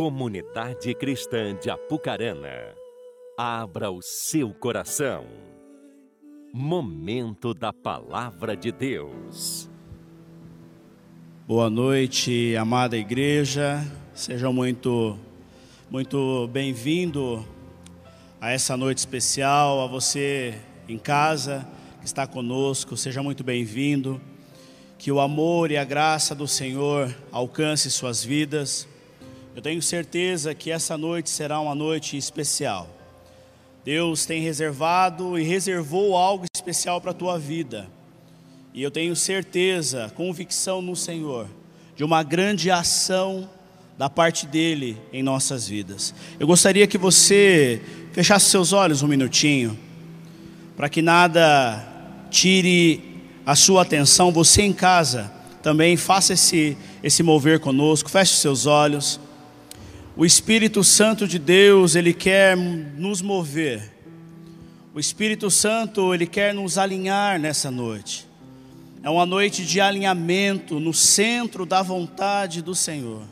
Comunidade Cristã de Apucarana, abra o seu coração. Momento da Palavra de Deus. Boa noite, amada igreja. Seja muito, muito bem-vindo a essa noite especial. A você em casa que está conosco, seja muito bem-vindo. Que o amor e a graça do Senhor alcance suas vidas. Eu tenho certeza que essa noite será uma noite especial. Deus tem reservado e reservou algo especial para a tua vida. E eu tenho certeza, convicção no Senhor, de uma grande ação da parte dele em nossas vidas. Eu gostaria que você fechasse seus olhos um minutinho, para que nada tire a sua atenção. Você em casa também faça esse, esse mover conosco, feche seus olhos. O Espírito Santo de Deus, ele quer nos mover. O Espírito Santo, ele quer nos alinhar nessa noite. É uma noite de alinhamento no centro da vontade do Senhor.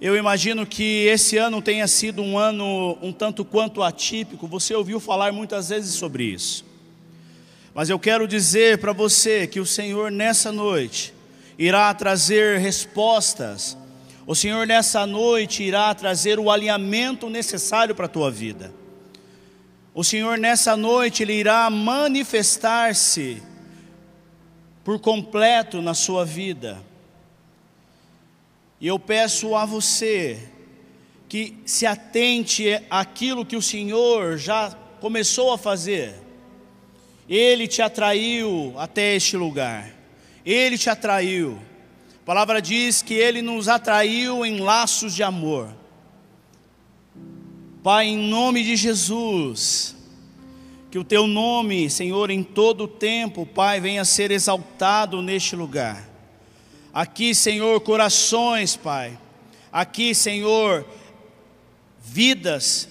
Eu imagino que esse ano tenha sido um ano um tanto quanto atípico. Você ouviu falar muitas vezes sobre isso. Mas eu quero dizer para você que o Senhor nessa noite irá trazer respostas o Senhor nessa noite irá trazer o alinhamento necessário para a tua vida. O Senhor nessa noite ele irá manifestar-se por completo na sua vida. E eu peço a você que se atente àquilo que o Senhor já começou a fazer. Ele te atraiu até este lugar. Ele te atraiu a palavra diz que ele nos atraiu em laços de amor. Pai, em nome de Jesus, que o teu nome, Senhor, em todo o tempo, Pai, venha ser exaltado neste lugar. Aqui, Senhor, corações, Pai. Aqui, Senhor, vidas,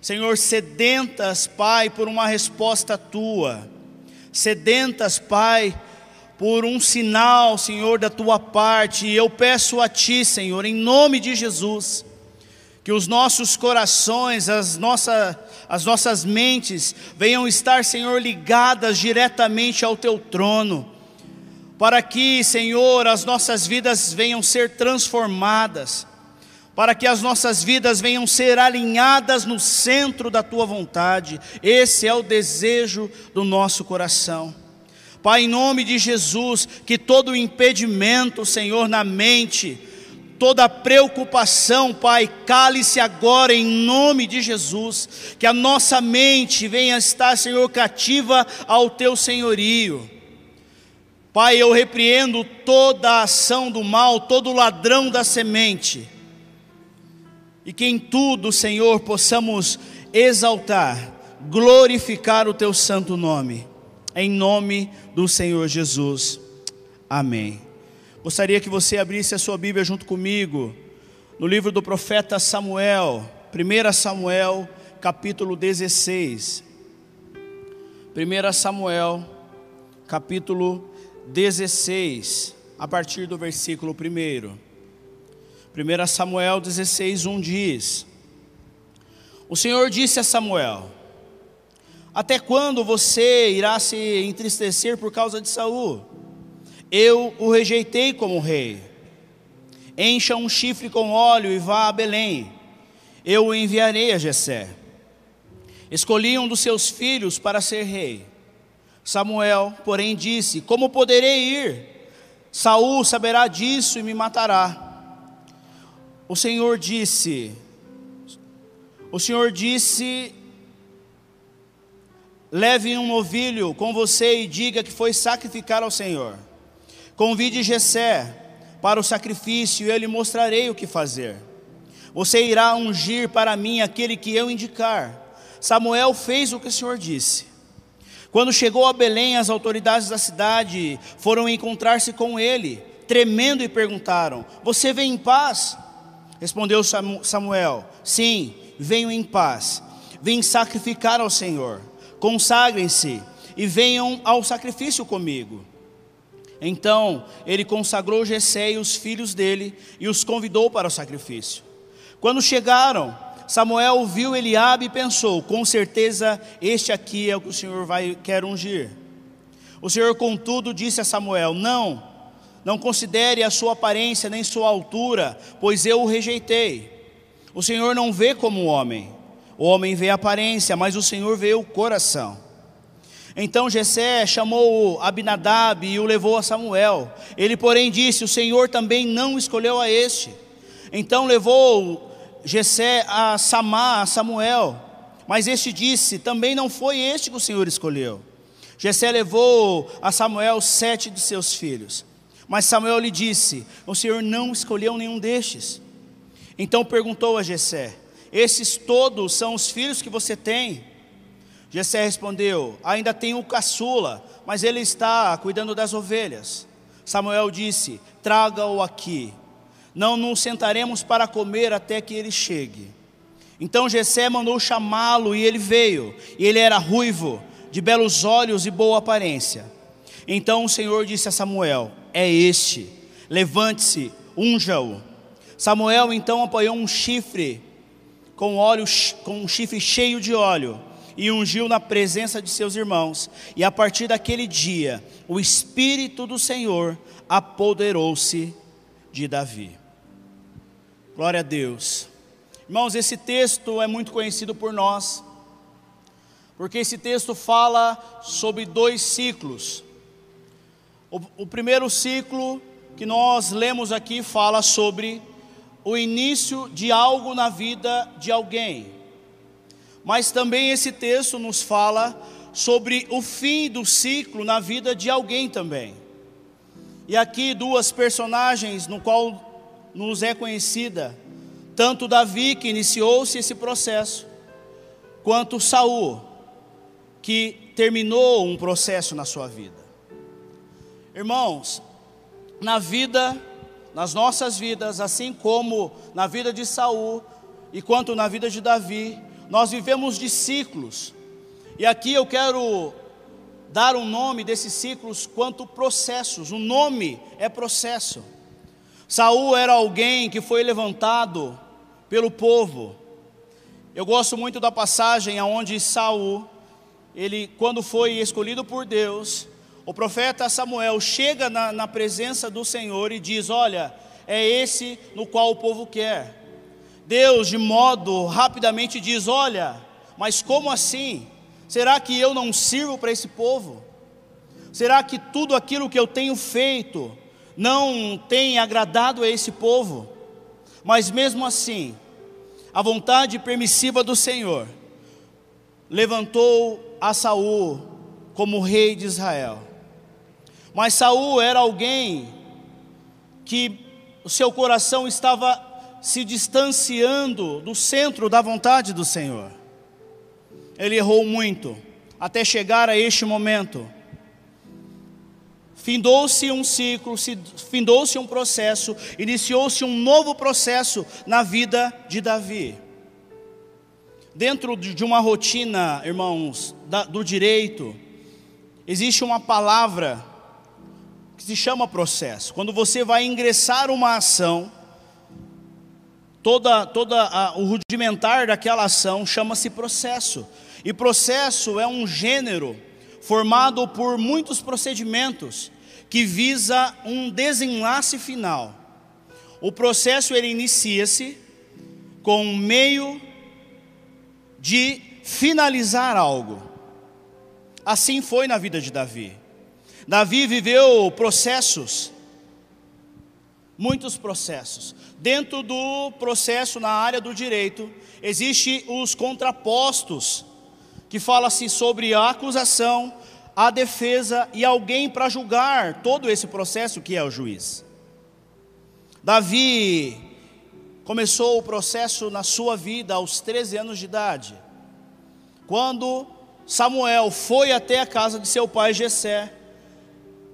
Senhor, sedentas, Pai, por uma resposta tua. Sedentas, Pai, por um sinal, Senhor, da tua parte. E eu peço a Ti, Senhor, em nome de Jesus, que os nossos corações, as, nossa, as nossas mentes venham estar, Senhor, ligadas diretamente ao Teu trono, para que, Senhor, as nossas vidas venham ser transformadas, para que as nossas vidas venham ser alinhadas no centro da Tua vontade. Esse é o desejo do nosso coração. Pai, em nome de Jesus, que todo impedimento, Senhor, na mente, toda preocupação, Pai, cale-se agora em nome de Jesus, que a nossa mente venha estar, Senhor, cativa ao teu senhorio. Pai, eu repreendo toda a ação do mal, todo ladrão da semente, e que em tudo, Senhor, possamos exaltar, glorificar o teu santo nome em nome do Senhor Jesus. Amém. Gostaria que você abrisse a sua Bíblia junto comigo no livro do profeta Samuel, 1 Samuel, capítulo 16. 1 Samuel, capítulo 16, a partir do versículo 1. 1 Samuel 16, 1 diz: O Senhor disse a Samuel: até quando você irá se entristecer por causa de Saul? Eu o rejeitei como rei. Encha um chifre com óleo e vá a Belém. Eu o enviarei a Jessé. Escolhi um dos seus filhos para ser rei. Samuel, porém, disse: Como poderei ir? Saul saberá disso e me matará. O Senhor disse: O Senhor disse Leve um novilho com você e diga que foi sacrificar ao Senhor. Convide Jessé para o sacrifício e eu lhe mostrarei o que fazer. Você irá ungir para mim aquele que eu indicar. Samuel fez o que o Senhor disse. Quando chegou a Belém, as autoridades da cidade foram encontrar-se com ele, tremendo e perguntaram: Você vem em paz? Respondeu Samuel: Sim, venho em paz. Vim sacrificar ao Senhor consagrem-se e venham ao sacrifício comigo. Então ele consagrou Jessé e os filhos dele e os convidou para o sacrifício. Quando chegaram, Samuel viu Eliabe e pensou: com certeza este aqui é o que o Senhor vai quer ungir. O Senhor, contudo, disse a Samuel: Não, não considere a sua aparência nem sua altura, pois eu o rejeitei. O Senhor não vê como homem. O homem vê a aparência, mas o Senhor vê o coração. Então Jessé chamou Abinadab e o levou a Samuel. Ele, porém, disse: O Senhor também não escolheu a este. Então levou Jessé a Samá, a Samuel. Mas este disse: Também não foi este que o Senhor escolheu. Jessé levou a Samuel sete de seus filhos. Mas Samuel lhe disse: O Senhor não escolheu nenhum destes. Então perguntou a Jessé: Esses todos são os filhos que você tem? Jessé respondeu: Ainda tenho o caçula, mas ele está cuidando das ovelhas. Samuel disse: Traga-o aqui. Não nos sentaremos para comer até que ele chegue. Então Jessé mandou chamá-lo e ele veio. E ele era ruivo, de belos olhos e boa aparência. Então o Senhor disse a Samuel: É este. Levante-se, unja-o. Samuel então apoiou um chifre com óleo com um chifre cheio de óleo e ungiu na presença de seus irmãos. E a partir daquele dia, o Espírito do Senhor apoderou-se de Davi. Glória a Deus. Irmãos, esse texto é muito conhecido por nós, porque esse texto fala sobre dois ciclos. O, o primeiro ciclo que nós lemos aqui fala sobre o início de algo na vida de alguém. Mas também esse texto nos fala sobre o fim do ciclo na vida de alguém também. E aqui duas personagens no qual nos é conhecida, tanto Davi que iniciou-se esse processo, quanto Saul, que terminou um processo na sua vida. Irmãos, na vida, nas nossas vidas, assim como na vida de Saul e quanto na vida de Davi, nós vivemos de ciclos. E aqui eu quero dar um nome desses ciclos quanto processos. O nome é processo. Saul era alguém que foi levantado pelo povo. Eu gosto muito da passagem aonde Saul, ele quando foi escolhido por Deus, o profeta Samuel chega na, na presença do Senhor e diz: Olha, é esse no qual o povo quer. Deus, de modo rapidamente, diz: Olha, mas como assim? Será que eu não sirvo para esse povo? Será que tudo aquilo que eu tenho feito não tem agradado a esse povo? Mas mesmo assim, a vontade permissiva do Senhor levantou a Saul como rei de Israel. Mas Saul era alguém que o seu coração estava se distanciando do centro da vontade do Senhor. Ele errou muito até chegar a este momento. Findou-se um ciclo, findou-se um processo, iniciou-se um novo processo na vida de Davi. Dentro de uma rotina, irmãos, do direito, existe uma palavra se chama processo. Quando você vai ingressar uma ação, toda, toda a, o rudimentar daquela ação chama-se processo. E processo é um gênero formado por muitos procedimentos que visa um desenlace final. O processo ele inicia-se com um meio de finalizar algo. Assim foi na vida de Davi. Davi viveu processos, muitos processos. Dentro do processo na área do direito, existe os contrapostos, que fala-se sobre a acusação, a defesa e alguém para julgar todo esse processo que é o juiz. Davi começou o processo na sua vida aos 13 anos de idade, quando Samuel foi até a casa de seu pai Jessé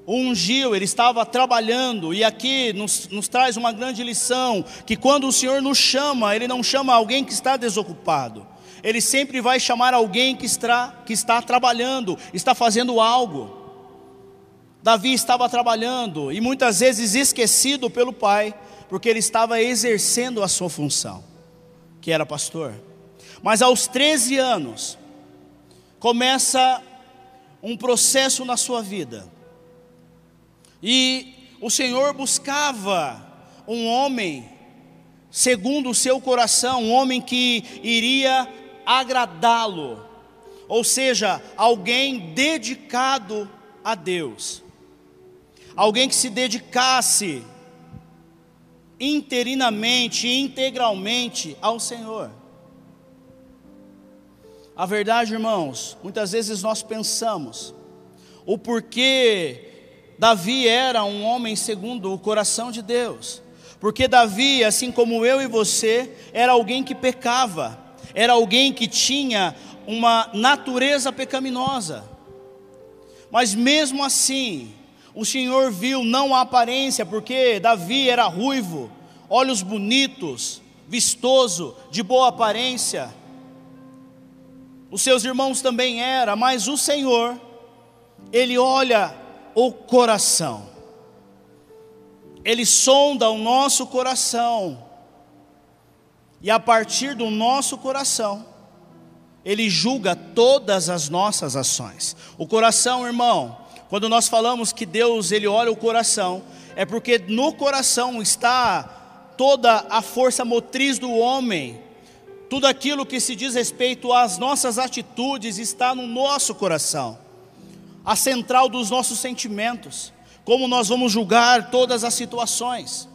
ungiu, ele estava trabalhando, e aqui nos, nos, traz uma grande lição: que quando o Senhor nos chama, Ele não chama alguém que está desocupado, Ele sempre vai chamar alguém que está, que está trabalhando, está fazendo algo. Davi estava trabalhando e muitas vezes esquecido pelo pai, porque ele estava exercendo a sua função. que era pastor. Mas aos 13 anos, começa um processo na sua vida. E o Senhor buscava um homem segundo o seu coração, um homem que iria agradá-lo, ou seja, alguém dedicado a Deus, alguém que se dedicasse interinamente, integralmente ao Senhor. A verdade, irmãos, muitas vezes nós pensamos o porquê Davi era um homem segundo o coração de Deus. Porque Davi, assim como eu e você, era alguém que pecava, era alguém que tinha uma natureza pecaminosa. Mas mesmo assim, o Senhor viu não a aparência, porque Davi era ruivo, olhos bonitos, vistoso, de boa aparência. Os seus irmãos também era, mas o Senhor, ele olha o coração. Ele sonda o nosso coração. E a partir do nosso coração, ele julga todas as nossas ações. O coração, irmão, quando nós falamos que Deus ele olha o coração, é porque no coração está toda a força motriz do homem. Tudo aquilo que se diz respeito às nossas atitudes está no nosso coração. A central dos nossos sentimentos, como nós vamos julgar todas as situações.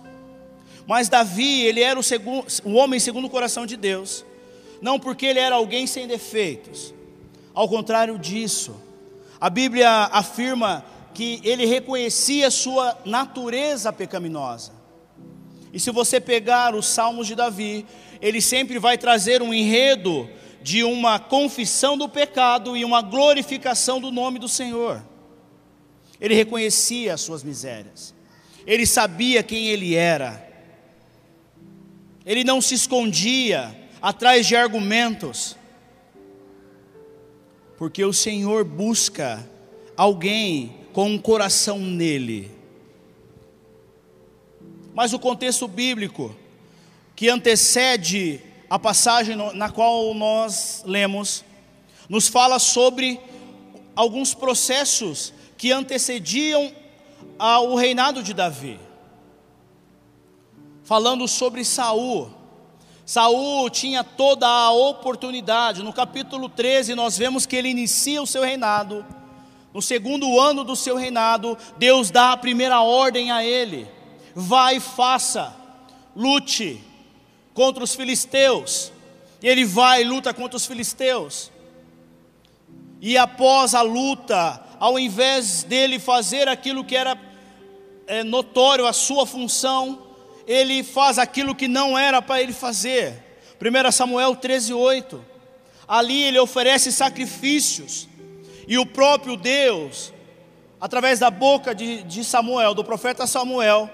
Mas Davi, ele era o, segundo, o homem segundo o coração de Deus, não porque ele era alguém sem defeitos, ao contrário disso, a Bíblia afirma que ele reconhecia sua natureza pecaminosa. E se você pegar os Salmos de Davi, ele sempre vai trazer um enredo de uma confissão do pecado e uma glorificação do nome do Senhor. Ele reconhecia as suas misérias, ele sabia quem ele era, ele não se escondia atrás de argumentos, porque o Senhor busca alguém com um coração nele. Mas o contexto bíblico que antecede a passagem na qual nós lemos, nos fala sobre alguns processos que antecediam ao reinado de Davi. Falando sobre Saul, Saul tinha toda a oportunidade. No capítulo 13 nós vemos que ele inicia o seu reinado. No segundo ano do seu reinado, Deus dá a primeira ordem a ele: vai faça, lute contra os filisteus. E ele vai e luta contra os filisteus. E após a luta, ao invés dele fazer aquilo que era é, notório a sua função, ele faz aquilo que não era para ele fazer. 1 Samuel 13:8. Ali ele oferece sacrifícios, e o próprio Deus, através da boca de, de Samuel, do profeta Samuel,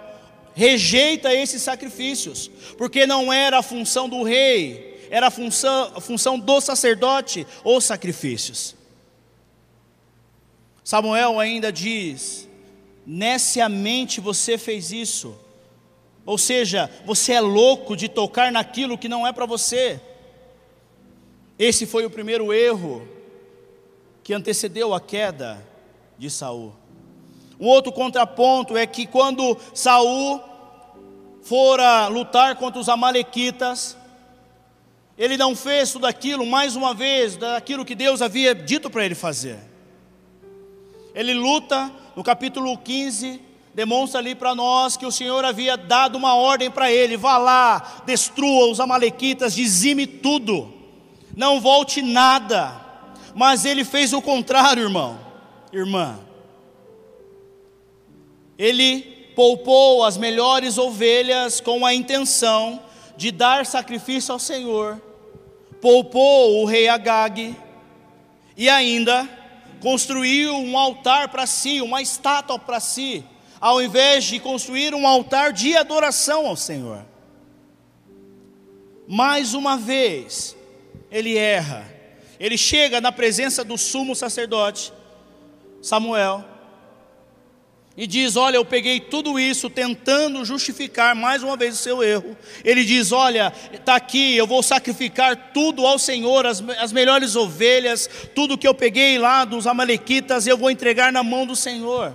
rejeita esses sacrifícios, porque não era a função do rei, era a função, a função do sacerdote, os sacrifícios. Samuel ainda diz: Neciamente você fez isso, ou seja, você é louco de tocar naquilo que não é para você. Esse foi o primeiro erro que antecedeu a queda de Saul. Um outro contraponto é que quando Saul fora lutar contra os amalequitas, ele não fez tudo aquilo mais uma vez, daquilo que Deus havia dito para ele fazer. Ele luta no capítulo 15, demonstra ali para nós que o Senhor havia dado uma ordem para ele: vá lá, destrua os Amalequitas, dizime tudo, não volte nada. Mas ele fez o contrário, irmão, irmã. Ele poupou as melhores ovelhas com a intenção de dar sacrifício ao Senhor, poupou o rei Agag e ainda construiu um altar para si, uma estátua para si, ao invés de construir um altar de adoração ao Senhor. Mais uma vez, ele erra. Ele chega na presença do sumo sacerdote, Samuel, e diz: Olha, eu peguei tudo isso tentando justificar mais uma vez o seu erro. Ele diz: Olha, está aqui, eu vou sacrificar tudo ao Senhor, as, as melhores ovelhas, tudo que eu peguei lá dos Amalequitas, eu vou entregar na mão do Senhor.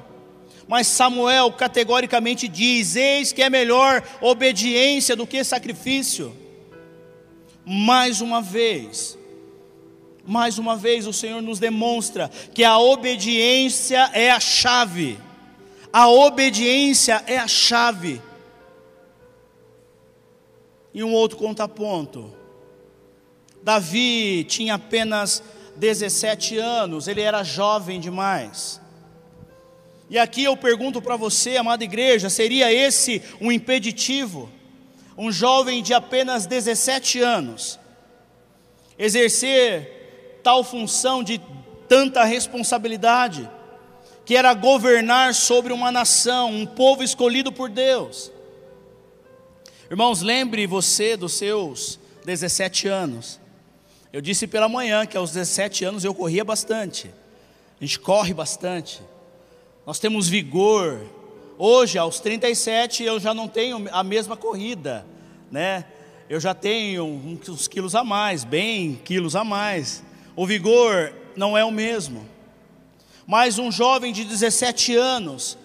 Mas Samuel categoricamente diz: Eis que é melhor obediência do que sacrifício. Mais uma vez, mais uma vez o Senhor nos demonstra que a obediência é a chave a obediência é a chave. E um outro contraponto. Davi tinha apenas 17 anos, ele era jovem demais. E aqui eu pergunto para você, amada igreja, seria esse um impeditivo? Um jovem de apenas 17 anos exercer tal função de tanta responsabilidade? Que era governar sobre uma nação, um povo escolhido por Deus. Irmãos, lembre você dos seus 17 anos. Eu disse pela manhã que aos 17 anos eu corria bastante. A gente corre bastante. Nós temos vigor. Hoje, aos 37, eu já não tenho a mesma corrida, né? Eu já tenho uns quilos a mais, bem quilos a mais. O vigor não é o mesmo mas um jovem de 17 anos,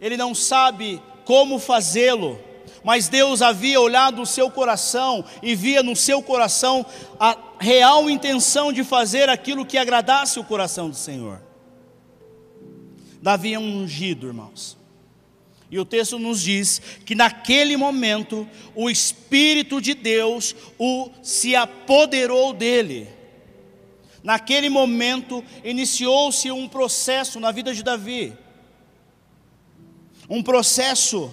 ele não sabe como fazê-lo, mas Deus havia olhado o seu coração e via no seu coração a real intenção de fazer aquilo que agradasse o coração do Senhor. Davi é um ungido, irmãos. E o texto nos diz que naquele momento o Espírito de Deus o se apoderou dele. Naquele momento, iniciou-se um processo na vida de Davi. Um processo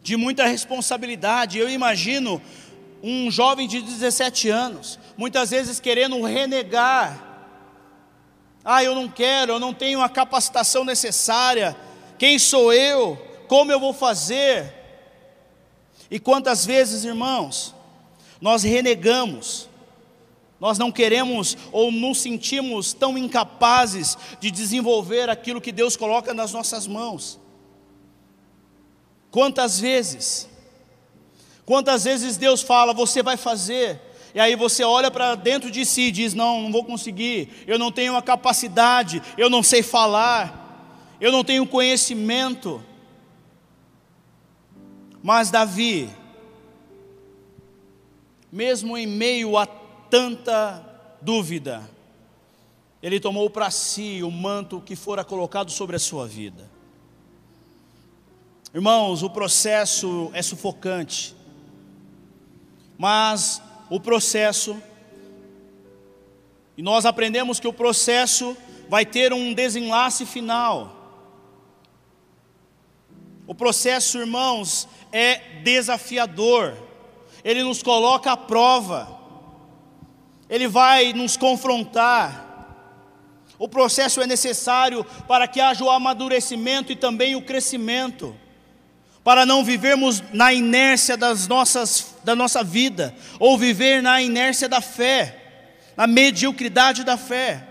de muita responsabilidade. Eu imagino um jovem de 17 anos, muitas vezes querendo renegar. Ah, eu não quero, eu não tenho a capacitação necessária. Quem sou eu? Como eu vou fazer? E quantas vezes, irmãos, nós renegamos nós não queremos ou nos sentimos tão incapazes de desenvolver aquilo que Deus coloca nas nossas mãos. Quantas vezes, quantas vezes Deus fala, você vai fazer, e aí você olha para dentro de si e diz: Não, não vou conseguir, eu não tenho a capacidade, eu não sei falar, eu não tenho conhecimento. Mas Davi, mesmo em meio a tanta dúvida, ele tomou para si o manto que fora colocado sobre a sua vida. Irmãos, o processo é sufocante, mas o processo, e nós aprendemos que o processo vai ter um desenlace final. O processo, irmãos, é desafiador, ele nos coloca à prova. Ele vai nos confrontar. O processo é necessário para que haja o amadurecimento e também o crescimento, para não vivermos na inércia das nossas, da nossa vida, ou viver na inércia da fé, na mediocridade da fé.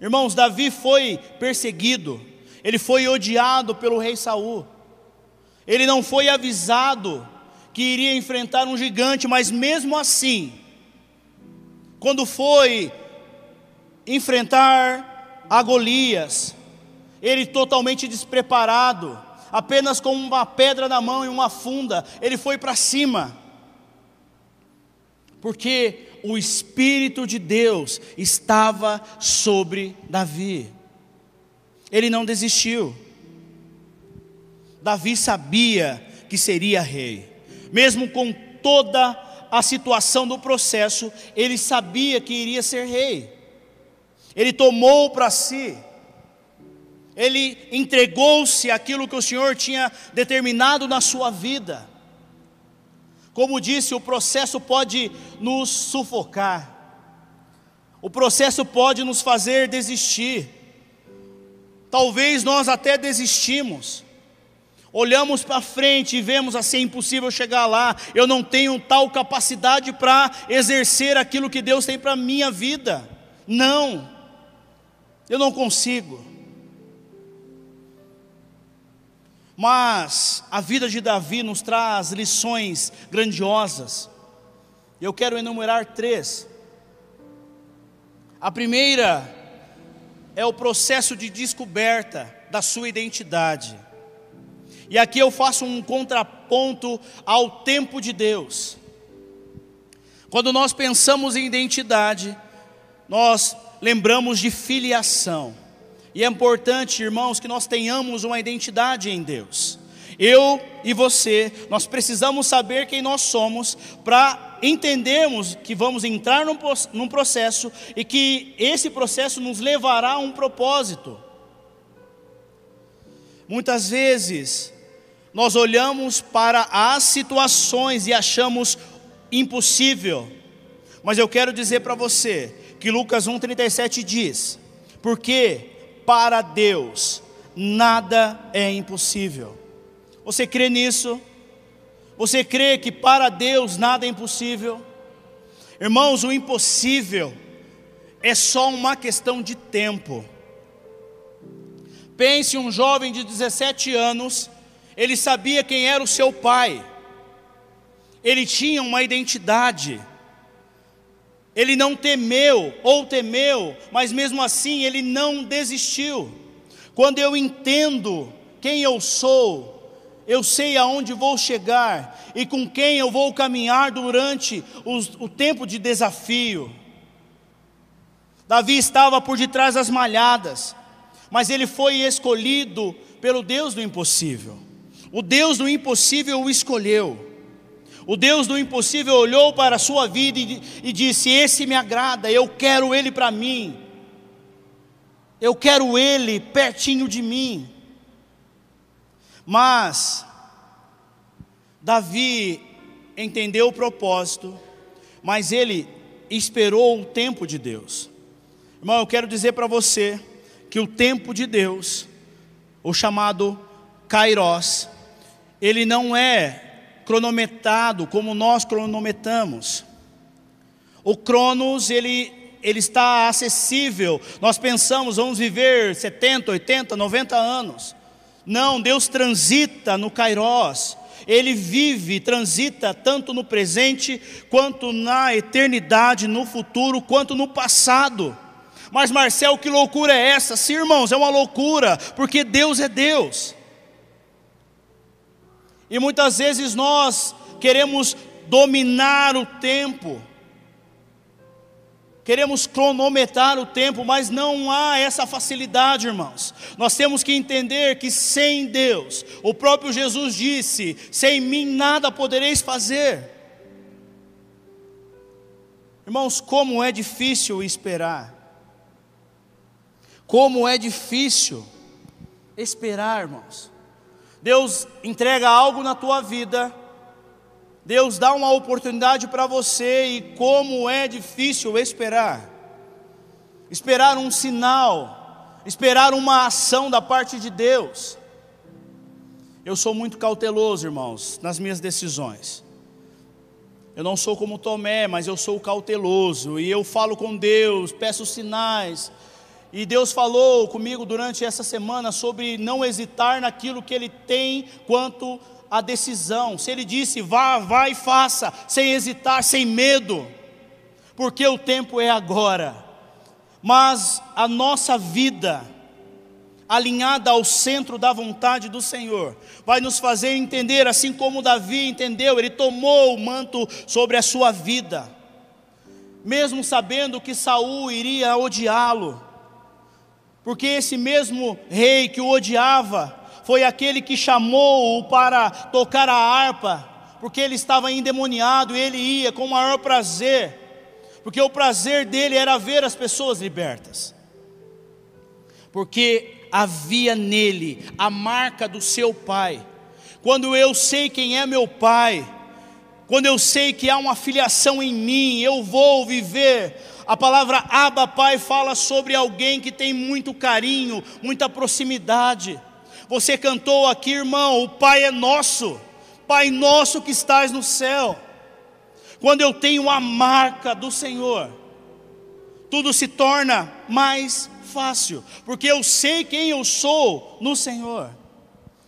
Irmãos, Davi foi perseguido, ele foi odiado pelo rei Saul, ele não foi avisado que iria enfrentar um gigante, mas mesmo assim, quando foi enfrentar a Golias, ele totalmente despreparado, apenas com uma pedra na mão e uma funda, ele foi para cima, porque o Espírito de Deus estava sobre Davi, ele não desistiu. Davi sabia que seria rei, mesmo com toda a situação do processo, ele sabia que iria ser rei. Ele tomou para si, ele entregou-se aquilo que o Senhor tinha determinado na sua vida. Como disse, o processo pode nos sufocar, o processo pode nos fazer desistir. Talvez nós até desistimos, olhamos para frente e vemos assim: é impossível chegar lá, eu não tenho tal capacidade para exercer aquilo que Deus tem para a minha vida. Não, eu não consigo. Mas a vida de Davi nos traz lições grandiosas. Eu quero enumerar três. A primeira é o processo de descoberta da sua identidade. E aqui eu faço um contraponto ao tempo de Deus. Quando nós pensamos em identidade, nós lembramos de filiação. E é importante, irmãos, que nós tenhamos uma identidade em Deus. Eu e você, nós precisamos saber quem nós somos para entendermos que vamos entrar num, num processo e que esse processo nos levará a um propósito. Muitas vezes, nós olhamos para as situações e achamos impossível, mas eu quero dizer para você que Lucas 1,37 diz: porque para Deus nada é impossível. Você crê nisso? Você crê que para Deus nada é impossível? Irmãos, o impossível é só uma questão de tempo. Pense um jovem de 17 anos, ele sabia quem era o seu pai, ele tinha uma identidade, ele não temeu, ou temeu, mas mesmo assim ele não desistiu. Quando eu entendo quem eu sou, eu sei aonde vou chegar e com quem eu vou caminhar durante os, o tempo de desafio. Davi estava por detrás das malhadas, mas ele foi escolhido pelo Deus do impossível. O Deus do impossível o escolheu. O Deus do impossível olhou para a sua vida e, e disse: Esse me agrada, eu quero ele para mim. Eu quero ele pertinho de mim. Mas Davi entendeu o propósito, mas ele esperou o tempo de Deus. Irmão, eu quero dizer para você que o tempo de Deus, o chamado Kairos, ele não é cronometrado como nós cronometramos. O Cronos, ele, ele está acessível. Nós pensamos, vamos viver 70, 80, 90 anos. Não, Deus transita no Kairos. Ele vive, transita tanto no presente, quanto na eternidade, no futuro, quanto no passado. Mas Marcel, que loucura é essa? Sim, irmãos, é uma loucura, porque Deus é Deus. E muitas vezes nós queremos dominar o tempo, queremos cronometrar o tempo, mas não há essa facilidade, irmãos. Nós temos que entender que sem Deus, o próprio Jesus disse: sem mim nada podereis fazer. Irmãos, como é difícil esperar, como é difícil esperar, irmãos. Deus entrega algo na tua vida, Deus dá uma oportunidade para você e como é difícil esperar. Esperar um sinal, esperar uma ação da parte de Deus. Eu sou muito cauteloso, irmãos, nas minhas decisões. Eu não sou como Tomé, mas eu sou cauteloso e eu falo com Deus, peço sinais. E Deus falou comigo durante essa semana sobre não hesitar naquilo que Ele tem quanto a decisão. Se ele disse, vá, vá e faça, sem hesitar, sem medo, porque o tempo é agora. Mas a nossa vida, alinhada ao centro da vontade do Senhor, vai nos fazer entender, assim como Davi entendeu, ele tomou o manto sobre a sua vida, mesmo sabendo que Saul iria odiá-lo, porque esse mesmo rei que o odiava, foi aquele que chamou-o para tocar a harpa, porque ele estava endemoniado e ele ia com o maior prazer, porque o prazer dele era ver as pessoas libertas, porque havia nele a marca do seu pai. Quando eu sei quem é meu pai, quando eu sei que há uma filiação em mim, eu vou viver. A palavra Abba Pai fala sobre alguém que tem muito carinho, muita proximidade. Você cantou aqui, irmão, o Pai é nosso, Pai nosso que estás no céu. Quando eu tenho a marca do Senhor, tudo se torna mais fácil, porque eu sei quem eu sou no Senhor.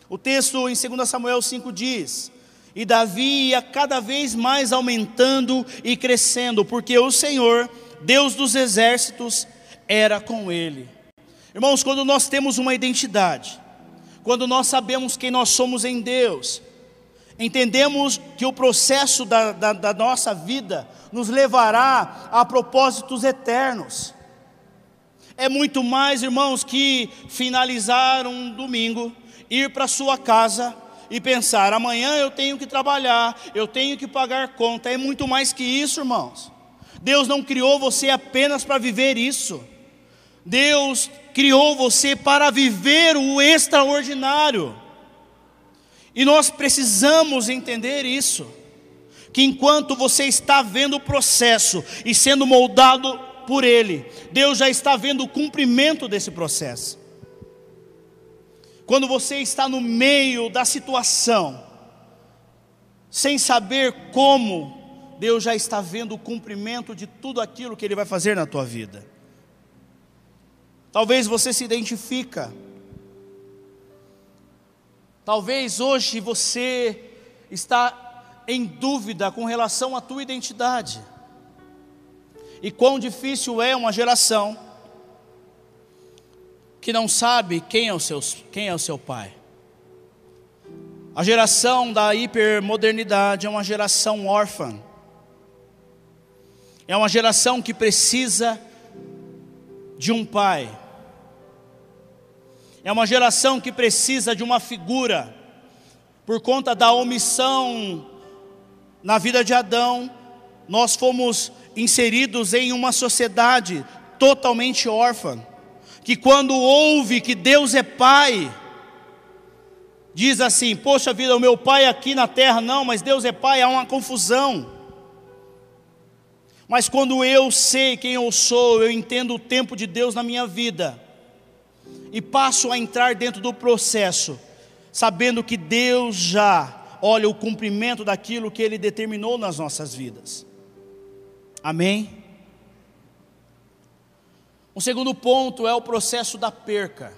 O texto em 2 Samuel 5 diz: E Davi ia cada vez mais aumentando e crescendo, porque o Senhor, Deus dos exércitos, era com ele. Irmãos, quando nós temos uma identidade, quando nós sabemos quem nós somos em Deus, entendemos que o processo da, da, da nossa vida nos levará a propósitos eternos. É muito mais, irmãos, que finalizar um domingo, ir para sua casa e pensar: amanhã eu tenho que trabalhar, eu tenho que pagar conta. É muito mais que isso, irmãos. Deus não criou você apenas para viver isso. Deus criou você para viver o extraordinário. E nós precisamos entender isso. Que enquanto você está vendo o processo e sendo moldado por Ele, Deus já está vendo o cumprimento desse processo. Quando você está no meio da situação, sem saber como, Deus já está vendo o cumprimento de tudo aquilo que Ele vai fazer na tua vida. Talvez você se identifica. Talvez hoje você está em dúvida com relação à tua identidade e quão difícil é uma geração que não sabe quem é o seu, quem é o seu pai. A geração da hipermodernidade é uma geração órfã. É uma geração que precisa de um pai. É uma geração que precisa de uma figura. Por conta da omissão na vida de Adão, nós fomos inseridos em uma sociedade totalmente órfã, que quando ouve que Deus é Pai, diz assim: Poxa vida, o meu pai aqui na terra, não, mas Deus é Pai, há uma confusão. Mas quando eu sei quem eu sou, eu entendo o tempo de Deus na minha vida, e passo a entrar dentro do processo, sabendo que Deus já olha o cumprimento daquilo que Ele determinou nas nossas vidas. Amém? O segundo ponto é o processo da perca.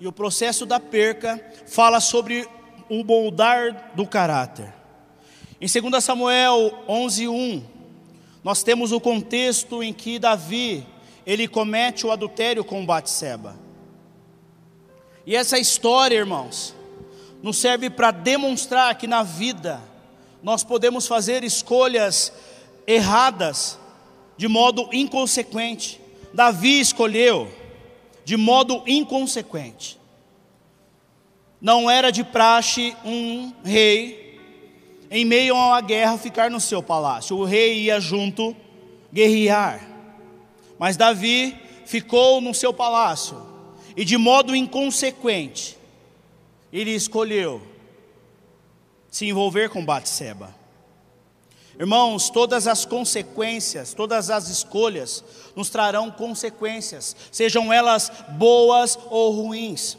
E o processo da perca fala sobre o moldar do caráter. Em 2 Samuel 11:1, nós temos o contexto em que Davi, ele comete o adultério com Batseba. E essa história, irmãos, nos serve para demonstrar que na vida nós podemos fazer escolhas erradas de modo inconsequente. Davi escolheu de modo inconsequente. Não era de praxe um rei, em meio a uma guerra, ficar no seu palácio. O rei ia junto guerrear. Mas Davi ficou no seu palácio. E de modo inconsequente, ele escolheu se envolver com Batseba. Irmãos, todas as consequências, todas as escolhas nos trarão consequências, sejam elas boas ou ruins.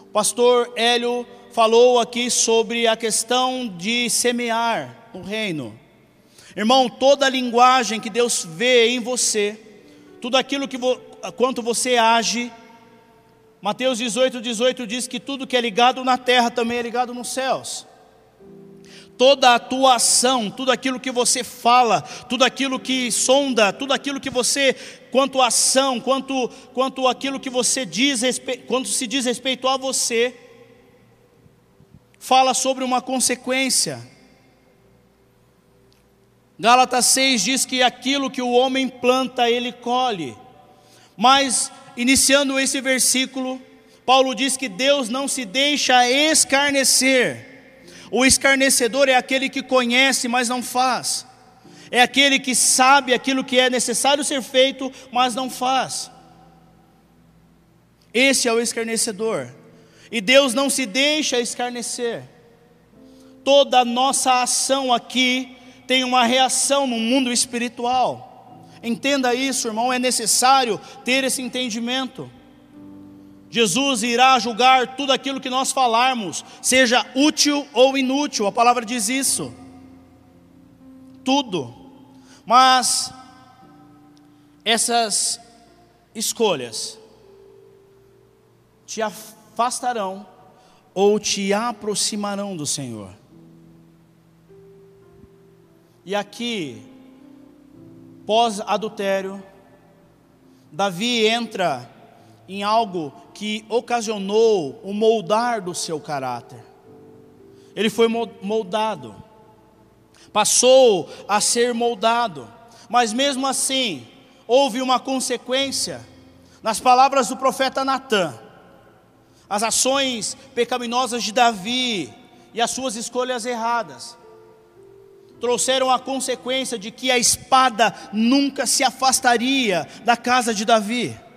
O pastor Hélio falou aqui sobre a questão de semear o reino. Irmão, toda a linguagem que Deus vê em você, tudo aquilo que vo, quanto você age, Mateus 18, 18 diz que tudo que é ligado na terra também é ligado nos céus toda a tua ação, tudo aquilo que você fala, tudo aquilo que sonda, tudo aquilo que você, quanto ação, quanto, quanto aquilo que você diz, quanto se diz respeito a você, fala sobre uma consequência. Gálatas 6 diz que aquilo que o homem planta, ele colhe. Mas, iniciando esse versículo, Paulo diz que Deus não se deixa escarnecer o escarnecedor é aquele que conhece, mas não faz. É aquele que sabe aquilo que é necessário ser feito, mas não faz. Esse é o escarnecedor. E Deus não se deixa escarnecer. Toda nossa ação aqui tem uma reação no mundo espiritual. Entenda isso, irmão, é necessário ter esse entendimento. Jesus irá julgar tudo aquilo que nós falarmos, seja útil ou inútil, a palavra diz isso. Tudo. Mas essas escolhas te afastarão ou te aproximarão do Senhor. E aqui, pós-adultério, Davi entra em algo que ocasionou o moldar do seu caráter. Ele foi moldado, passou a ser moldado, mas mesmo assim, houve uma consequência. Nas palavras do profeta Natan, as ações pecaminosas de Davi e as suas escolhas erradas trouxeram a consequência de que a espada nunca se afastaria da casa de Davi.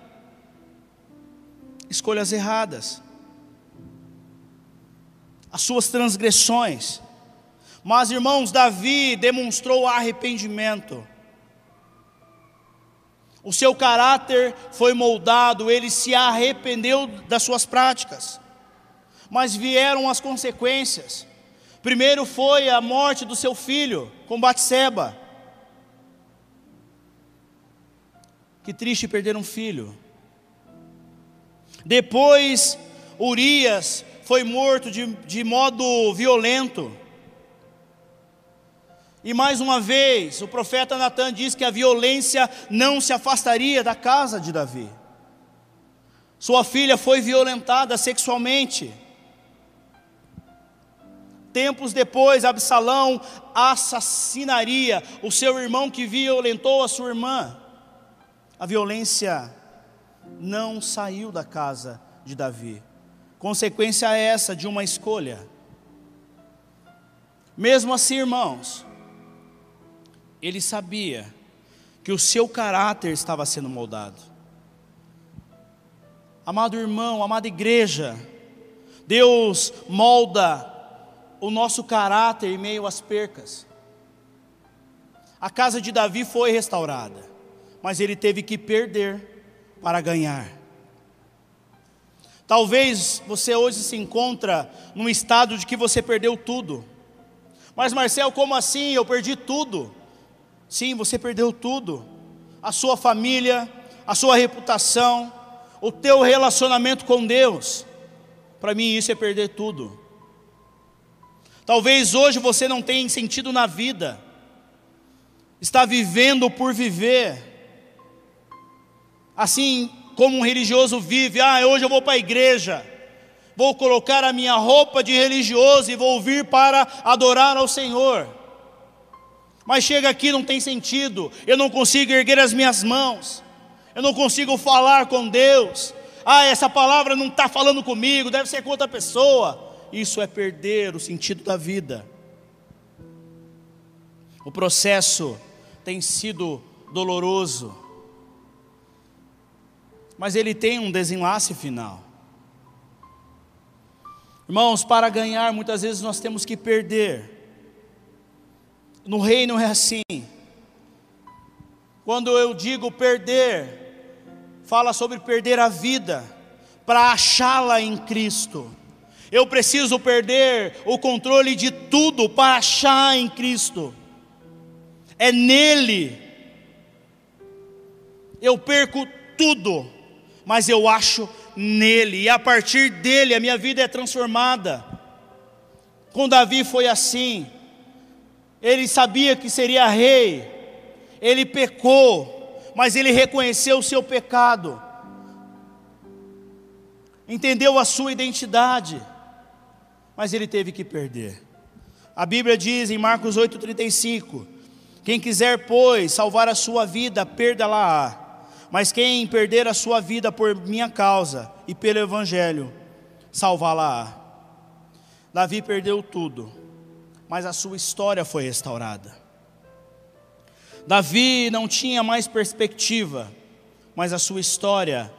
Escolhas erradas, as suas transgressões. Mas, irmãos, Davi demonstrou arrependimento. O seu caráter foi moldado, ele se arrependeu das suas práticas. Mas vieram as consequências. Primeiro foi a morte do seu filho com Batseba. Que triste perder um filho. Depois, Urias foi morto de, de modo violento. E mais uma vez, o profeta Natan diz que a violência não se afastaria da casa de Davi. Sua filha foi violentada sexualmente. Tempos depois, Absalão assassinaria o seu irmão que violentou a sua irmã. A violência não saiu da casa de Davi. Consequência é essa de uma escolha. Mesmo assim, irmãos, ele sabia que o seu caráter estava sendo moldado. Amado irmão, amada igreja, Deus molda o nosso caráter em meio às percas. A casa de Davi foi restaurada, mas ele teve que perder para ganhar. Talvez você hoje se encontra num estado de que você perdeu tudo. Mas Marcel, como assim? Eu perdi tudo. Sim, você perdeu tudo: a sua família, a sua reputação, o teu relacionamento com Deus. Para mim, isso é perder tudo. Talvez hoje você não tenha sentido na vida, está vivendo por viver, assim como um religioso vive. Ah, hoje eu vou para a igreja, vou colocar a minha roupa de religioso e vou vir para adorar ao Senhor. Mas chega aqui não tem sentido, eu não consigo erguer as minhas mãos, eu não consigo falar com Deus. Ah, essa palavra não está falando comigo, deve ser com outra pessoa. Isso é perder o sentido da vida. O processo tem sido doloroso, mas ele tem um desenlace final. Irmãos, para ganhar, muitas vezes nós temos que perder. No reino é assim. Quando eu digo perder, fala sobre perder a vida para achá-la em Cristo. Eu preciso perder o controle de tudo para achar em Cristo. É nele. Eu perco tudo, mas eu acho nele, e a partir dele a minha vida é transformada. Com Davi foi assim ele sabia que seria rei, ele pecou, mas ele reconheceu o seu pecado, entendeu a sua identidade, mas ele teve que perder. A Bíblia diz em Marcos 8,35: Quem quiser, pois, salvar a sua vida, perda-la-á. Mas quem perder a sua vida por minha causa e pelo Evangelho, salvá-la-á. Davi perdeu tudo mas a sua história foi restaurada. Davi não tinha mais perspectiva, mas a sua história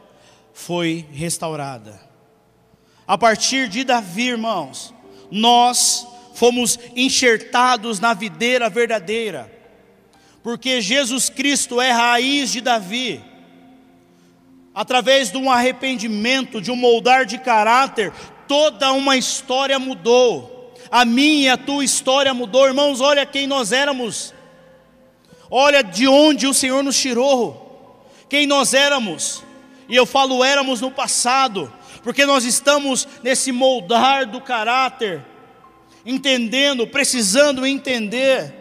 foi restaurada. A partir de Davi, irmãos, nós fomos enxertados na videira verdadeira, porque Jesus Cristo é raiz de Davi. Através de um arrependimento, de um moldar de caráter, toda uma história mudou a minha e a tua história mudou. Irmãos, olha quem nós éramos, olha de onde o Senhor nos tirou, quem nós éramos, e eu falo éramos no passado, porque nós estamos nesse moldar do caráter, entendendo, precisando entender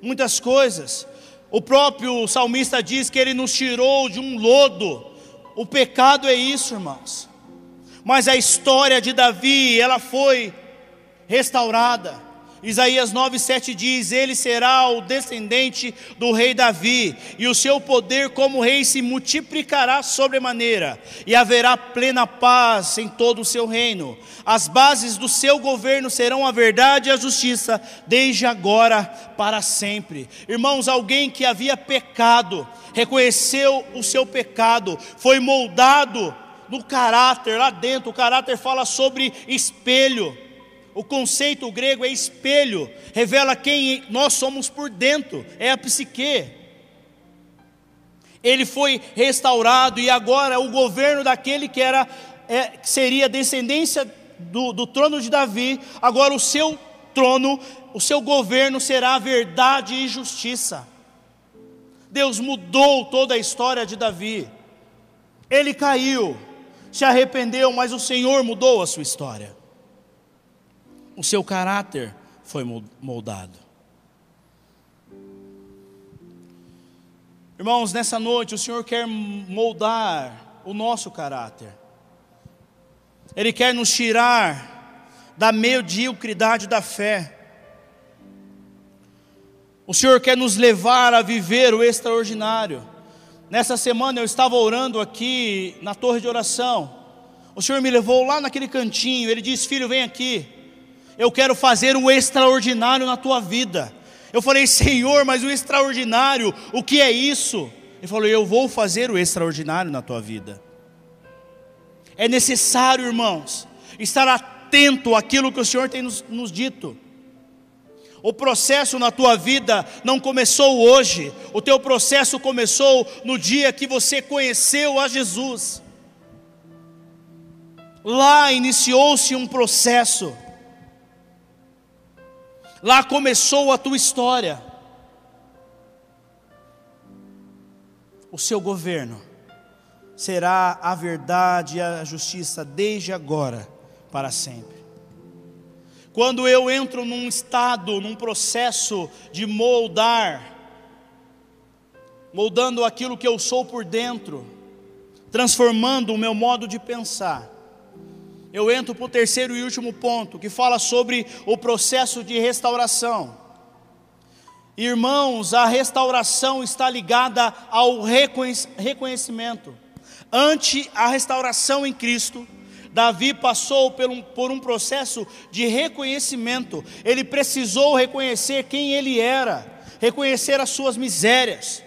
muitas coisas. O próprio salmista diz que ele nos tirou de um lodo. O pecado é isso, irmãos. Mas a história de Davi, ela foi restaurada. Isaías 9,7 diz: Ele será o descendente do rei Davi, e o seu poder como rei se multiplicará sobremaneira, e haverá plena paz em todo o seu reino. As bases do seu governo serão a verdade e a justiça, desde agora para sempre. Irmãos, alguém que havia pecado, reconheceu o seu pecado, foi moldado no caráter, lá dentro, o caráter fala sobre espelho o conceito grego é espelho, revela quem nós somos por dentro, é a psique. Ele foi restaurado e agora o governo daquele que era é, seria descendência do, do trono de Davi, agora o seu trono, o seu governo será verdade e justiça. Deus mudou toda a história de Davi. Ele caiu, se arrependeu, mas o Senhor mudou a sua história o seu caráter foi moldado. Irmãos, nessa noite o Senhor quer moldar o nosso caráter. Ele quer nos tirar da mediocridade da fé. O Senhor quer nos levar a viver o extraordinário. Nessa semana eu estava orando aqui na torre de oração. O Senhor me levou lá naquele cantinho. Ele disse: Filho, vem aqui. Eu quero fazer o extraordinário na tua vida. Eu falei, Senhor, mas o extraordinário, o que é isso? Ele falou, eu vou fazer o extraordinário na tua vida. É necessário, irmãos, estar atento àquilo que o Senhor tem nos, nos dito. O processo na tua vida não começou hoje, o teu processo começou no dia que você conheceu a Jesus. Lá iniciou-se um processo. Lá começou a tua história. O seu governo será a verdade e a justiça desde agora para sempre. Quando eu entro num estado, num processo de moldar, moldando aquilo que eu sou por dentro, transformando o meu modo de pensar, eu entro para o terceiro e último ponto, que fala sobre o processo de restauração. Irmãos, a restauração está ligada ao reconhecimento. Ante a restauração em Cristo, Davi passou por um, por um processo de reconhecimento. Ele precisou reconhecer quem ele era, reconhecer as suas misérias.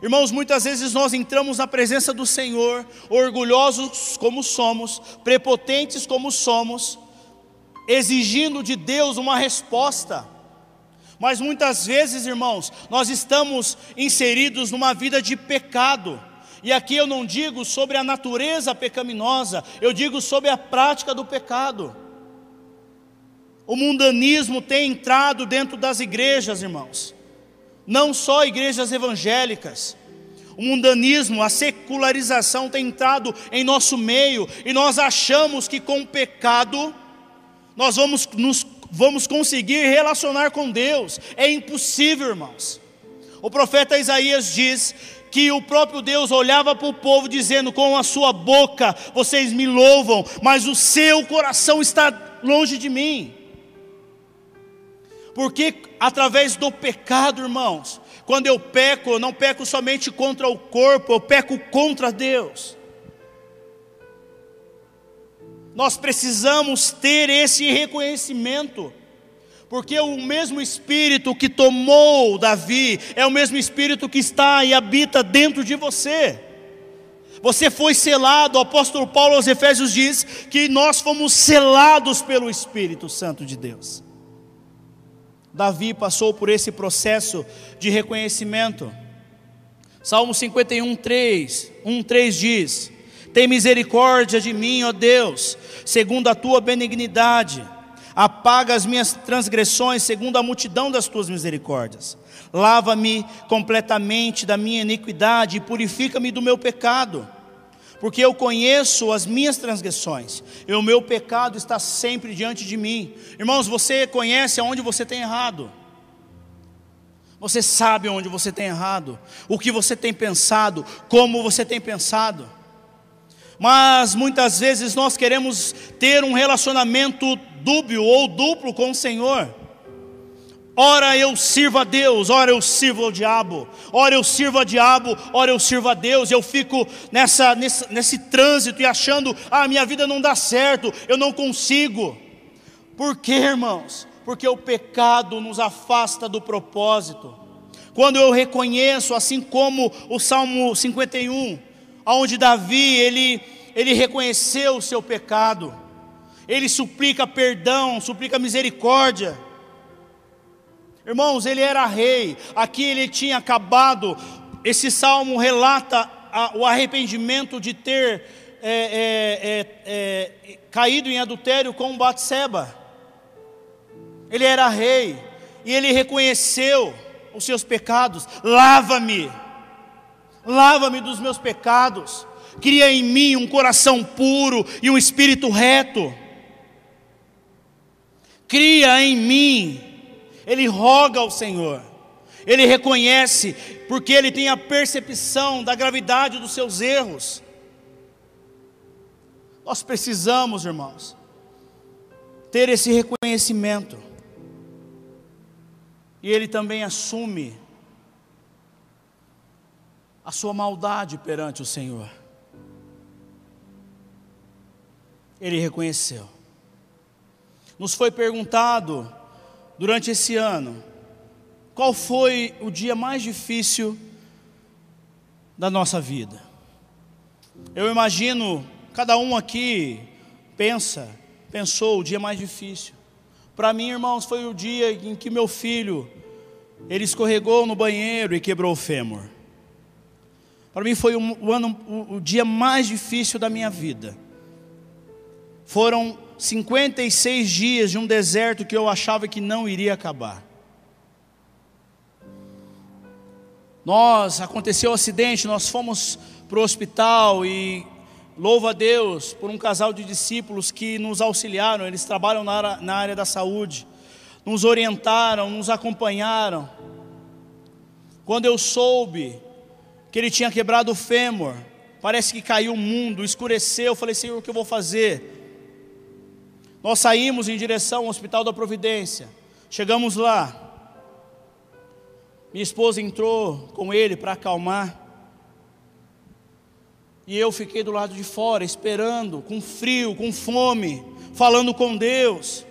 Irmãos, muitas vezes nós entramos na presença do Senhor, orgulhosos como somos, prepotentes como somos, exigindo de Deus uma resposta. Mas muitas vezes, irmãos, nós estamos inseridos numa vida de pecado. E aqui eu não digo sobre a natureza pecaminosa, eu digo sobre a prática do pecado. O mundanismo tem entrado dentro das igrejas, irmãos não só igrejas evangélicas. O mundanismo, a secularização tem entrado em nosso meio e nós achamos que com o pecado nós vamos, nos, vamos conseguir relacionar com Deus. É impossível, irmãos. O profeta Isaías diz que o próprio Deus olhava para o povo dizendo: Com a sua boca vocês me louvam, mas o seu coração está longe de mim. Porque através do pecado, irmãos, quando eu peco, eu não peco somente contra o corpo, eu peco contra Deus. Nós precisamos ter esse reconhecimento, porque o mesmo Espírito que tomou Davi é o mesmo Espírito que está e habita dentro de você. Você foi selado, o apóstolo Paulo aos Efésios diz que nós fomos selados pelo Espírito Santo de Deus. Davi passou por esse processo de reconhecimento. Salmo 51, 3, 1, 3 diz: Tem misericórdia de mim, ó Deus, segundo a tua benignidade. Apaga as minhas transgressões, segundo a multidão das tuas misericórdias. Lava-me completamente da minha iniquidade e purifica-me do meu pecado porque eu conheço as minhas transgressões, e o meu pecado está sempre diante de mim. Irmãos, você conhece aonde você tem errado, você sabe onde você tem errado, o que você tem pensado, como você tem pensado, mas muitas vezes nós queremos ter um relacionamento dúbio ou duplo com o Senhor. Ora eu sirvo a Deus, ora eu sirvo ao diabo, ora eu sirvo ao diabo, ora eu sirvo a Deus. Eu fico nessa, nesse, nesse trânsito e achando, ah, minha vida não dá certo, eu não consigo. Por quê, irmãos? Porque o pecado nos afasta do propósito. Quando eu reconheço, assim como o Salmo 51, onde Davi ele, ele reconheceu o seu pecado, ele suplica perdão, suplica misericórdia. Irmãos, ele era rei, aqui ele tinha acabado. Esse salmo relata a, o arrependimento de ter é, é, é, é, caído em adultério com Batseba. Ele era rei e ele reconheceu os seus pecados. Lava-me, lava-me dos meus pecados. Cria em mim um coração puro e um espírito reto. Cria em mim ele roga ao Senhor, ele reconhece, porque ele tem a percepção da gravidade dos seus erros. Nós precisamos, irmãos, ter esse reconhecimento, e ele também assume a sua maldade perante o Senhor. Ele reconheceu. Nos foi perguntado durante esse ano, qual foi o dia mais difícil da nossa vida? Eu imagino, cada um aqui pensa, pensou o dia mais difícil. Para mim, irmãos, foi o dia em que meu filho ele escorregou no banheiro e quebrou o fêmur. Para mim foi o, ano, o, o dia mais difícil da minha vida. Foram 56 dias de um deserto que eu achava que não iria acabar. Nós, aconteceu o um acidente, nós fomos para o hospital e louva a Deus por um casal de discípulos que nos auxiliaram, eles trabalham na, na área da saúde, nos orientaram, nos acompanharam. Quando eu soube que ele tinha quebrado o fêmur, parece que caiu o mundo, escureceu, eu falei, Senhor, o que eu vou fazer? Nós saímos em direção ao Hospital da Providência. Chegamos lá. Minha esposa entrou com ele para acalmar. E eu fiquei do lado de fora, esperando, com frio, com fome, falando com Deus.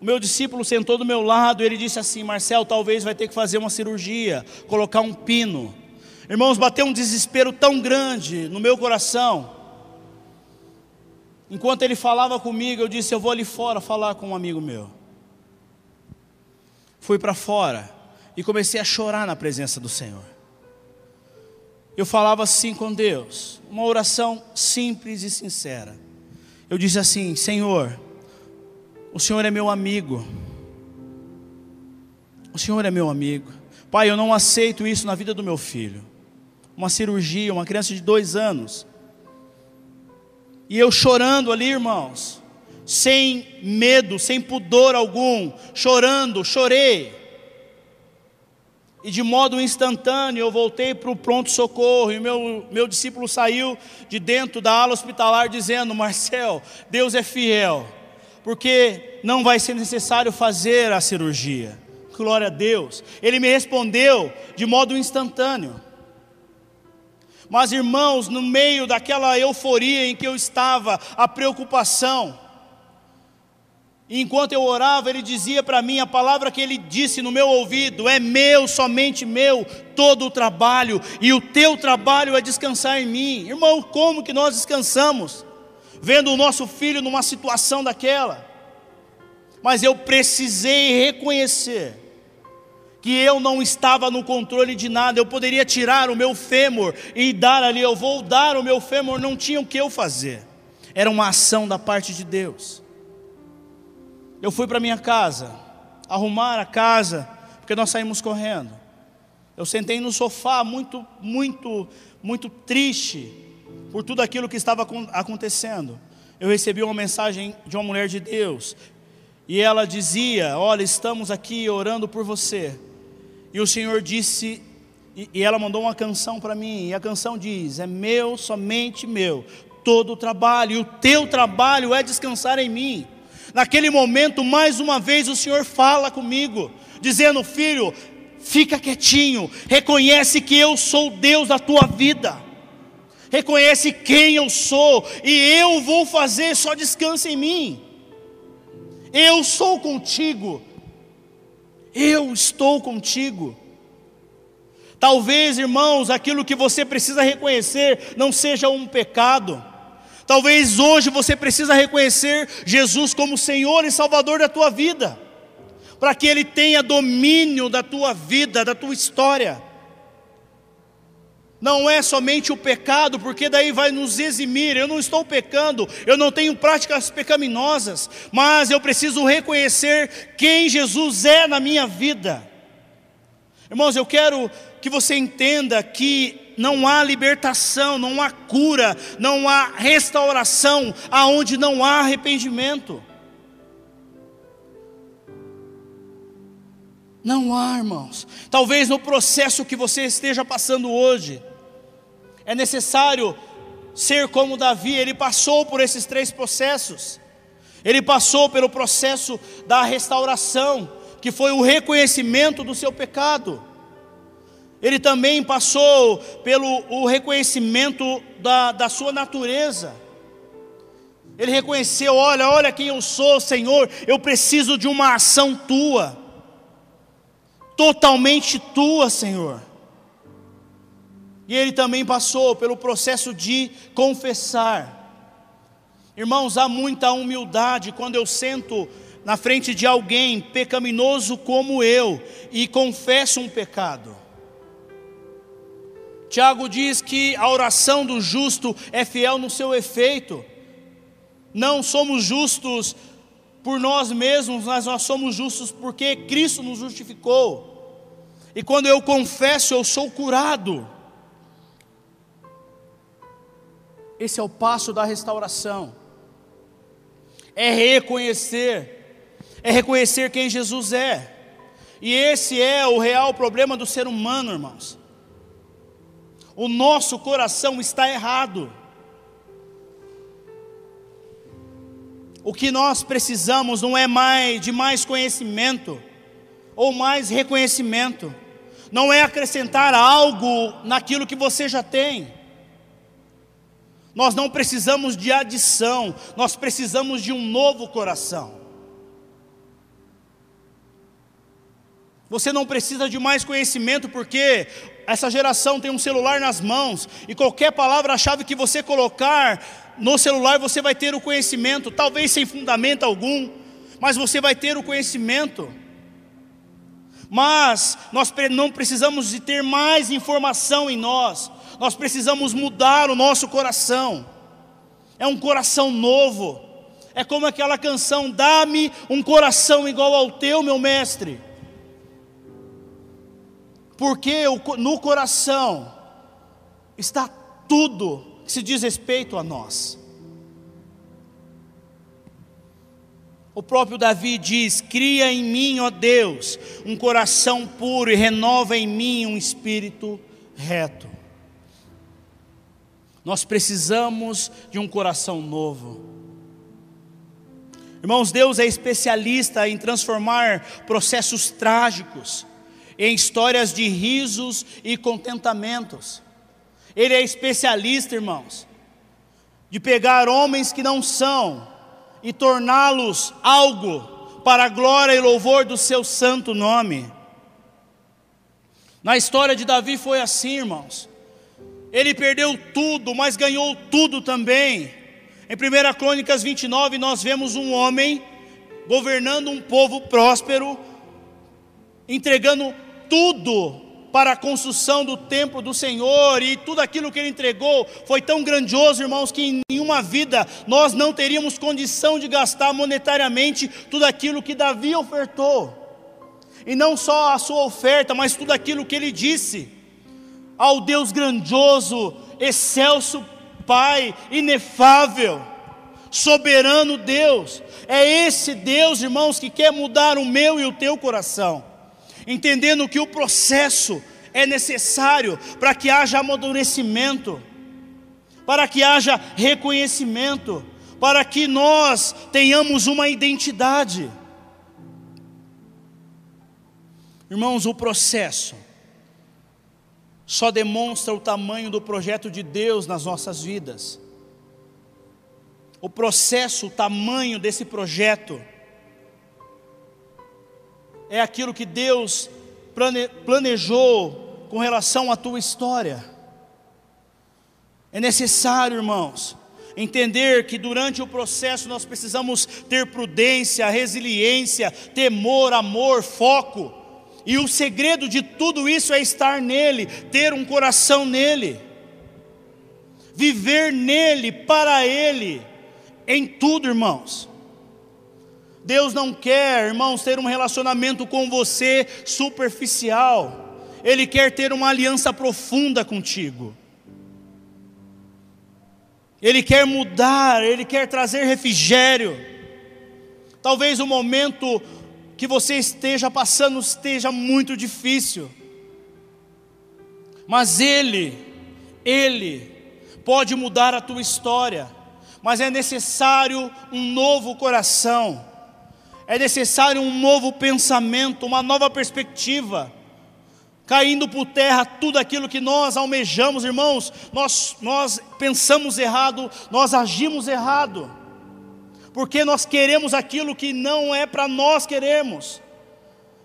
O meu discípulo sentou do meu lado e ele disse assim: Marcel, talvez vai ter que fazer uma cirurgia, colocar um pino. Irmãos, bateu um desespero tão grande no meu coração Enquanto ele falava comigo, eu disse: Eu vou ali fora falar com um amigo meu. Fui para fora e comecei a chorar na presença do Senhor. Eu falava assim com Deus, uma oração simples e sincera. Eu disse assim: Senhor, o Senhor é meu amigo. O Senhor é meu amigo. Pai, eu não aceito isso na vida do meu filho. Uma cirurgia, uma criança de dois anos e eu chorando ali, irmãos, sem medo, sem pudor algum, chorando, chorei. E de modo instantâneo eu voltei para o pronto-socorro, e meu, meu discípulo saiu de dentro da ala hospitalar dizendo: Marcel, Deus é fiel, porque não vai ser necessário fazer a cirurgia. Glória a Deus. Ele me respondeu de modo instantâneo. Mas, irmãos, no meio daquela euforia em que eu estava, a preocupação, enquanto eu orava, ele dizia para mim a palavra que ele disse no meu ouvido: é meu, somente meu, todo o trabalho, e o teu trabalho é descansar em mim. Irmão, como que nós descansamos? Vendo o nosso filho numa situação daquela. Mas eu precisei reconhecer que eu não estava no controle de nada, eu poderia tirar o meu fêmur e dar ali, eu vou dar o meu fêmur, não tinha o que eu fazer, era uma ação da parte de Deus. Eu fui para minha casa, arrumar a casa, porque nós saímos correndo. Eu sentei no sofá muito, muito, muito triste, por tudo aquilo que estava acontecendo, eu recebi uma mensagem de uma mulher de Deus, e ela dizia: Olha, estamos aqui orando por você. E o Senhor disse, e ela mandou uma canção para mim, e a canção diz: É meu, somente meu, todo o trabalho, e o teu trabalho é descansar em mim. Naquele momento, mais uma vez, o Senhor fala comigo, dizendo: Filho, fica quietinho, reconhece que eu sou Deus da tua vida, reconhece quem eu sou, e eu vou fazer, só descansa em mim. Eu sou contigo, eu estou contigo. Talvez, irmãos, aquilo que você precisa reconhecer não seja um pecado. Talvez hoje você precisa reconhecer Jesus como Senhor e Salvador da tua vida, para que Ele tenha domínio da tua vida, da tua história. Não é somente o pecado, porque daí vai nos eximir. Eu não estou pecando, eu não tenho práticas pecaminosas, mas eu preciso reconhecer quem Jesus é na minha vida. Irmãos, eu quero que você entenda que não há libertação, não há cura, não há restauração aonde não há arrependimento. Não há, irmãos. Talvez no processo que você esteja passando hoje, é necessário ser como Davi, ele passou por esses três processos. Ele passou pelo processo da restauração, que foi o reconhecimento do seu pecado. Ele também passou pelo o reconhecimento da, da sua natureza. Ele reconheceu: olha, olha quem eu sou, Senhor, eu preciso de uma ação tua, totalmente tua, Senhor. E ele também passou pelo processo de confessar. Irmãos, há muita humildade quando eu sento na frente de alguém pecaminoso como eu e confesso um pecado. Tiago diz que a oração do justo é fiel no seu efeito. Não somos justos por nós mesmos, mas nós somos justos porque Cristo nos justificou. E quando eu confesso, eu sou curado. Esse é o passo da restauração. É reconhecer, é reconhecer quem Jesus é. E esse é o real problema do ser humano, irmãos o nosso coração está errado. O que nós precisamos não é mais de mais conhecimento ou mais reconhecimento. Não é acrescentar algo naquilo que você já tem. Nós não precisamos de adição, nós precisamos de um novo coração. Você não precisa de mais conhecimento porque essa geração tem um celular nas mãos e qualquer palavra-chave que você colocar no celular você vai ter o conhecimento, talvez sem fundamento algum, mas você vai ter o conhecimento. Mas nós não precisamos de ter mais informação em nós, nós precisamos mudar o nosso coração. É um coração novo. É como aquela canção: Dá-me um coração igual ao teu, meu mestre porque no coração está tudo que se diz respeito a nós. O próprio Davi diz: Cria em mim, ó Deus, um coração puro e renova em mim um espírito reto. Nós precisamos de um coração novo. Irmãos, Deus é especialista em transformar processos trágicos em histórias de risos e contentamentos. Ele é especialista, irmãos, de pegar homens que não são e torná-los algo para a glória e louvor do seu santo nome. Na história de Davi foi assim, irmãos. Ele perdeu tudo, mas ganhou tudo também. Em 1 Crônicas 29, nós vemos um homem governando um povo próspero, entregando tudo para a construção do templo do Senhor e tudo aquilo que ele entregou foi tão grandioso, irmãos, que em nenhuma vida nós não teríamos condição de gastar monetariamente tudo aquilo que Davi ofertou. E não só a sua oferta, mas tudo aquilo que ele disse ao Deus grandioso, excelso Pai inefável, soberano Deus. É esse Deus, irmãos, que quer mudar o meu e o teu coração, entendendo que o processo é necessário para que haja amadurecimento, para que haja reconhecimento, para que nós tenhamos uma identidade. Irmãos, o processo só demonstra o tamanho do projeto de Deus nas nossas vidas. O processo, o tamanho desse projeto, é aquilo que Deus planejou com relação à tua história. É necessário, irmãos, entender que durante o processo nós precisamos ter prudência, resiliência, temor, amor, foco. E o segredo de tudo isso é estar nele, ter um coração nele, viver nele, para ele, em tudo, irmãos. Deus não quer, irmãos, ter um relacionamento com você superficial, Ele quer ter uma aliança profunda contigo. Ele quer mudar, Ele quer trazer refrigério. Talvez o momento que você esteja passando esteja muito difícil, mas Ele, Ele pode mudar a tua história, mas é necessário um novo coração, é necessário um novo pensamento, uma nova perspectiva. Caindo por terra tudo aquilo que nós almejamos, irmãos, nós, nós pensamos errado, nós agimos errado, porque nós queremos aquilo que não é para nós queremos.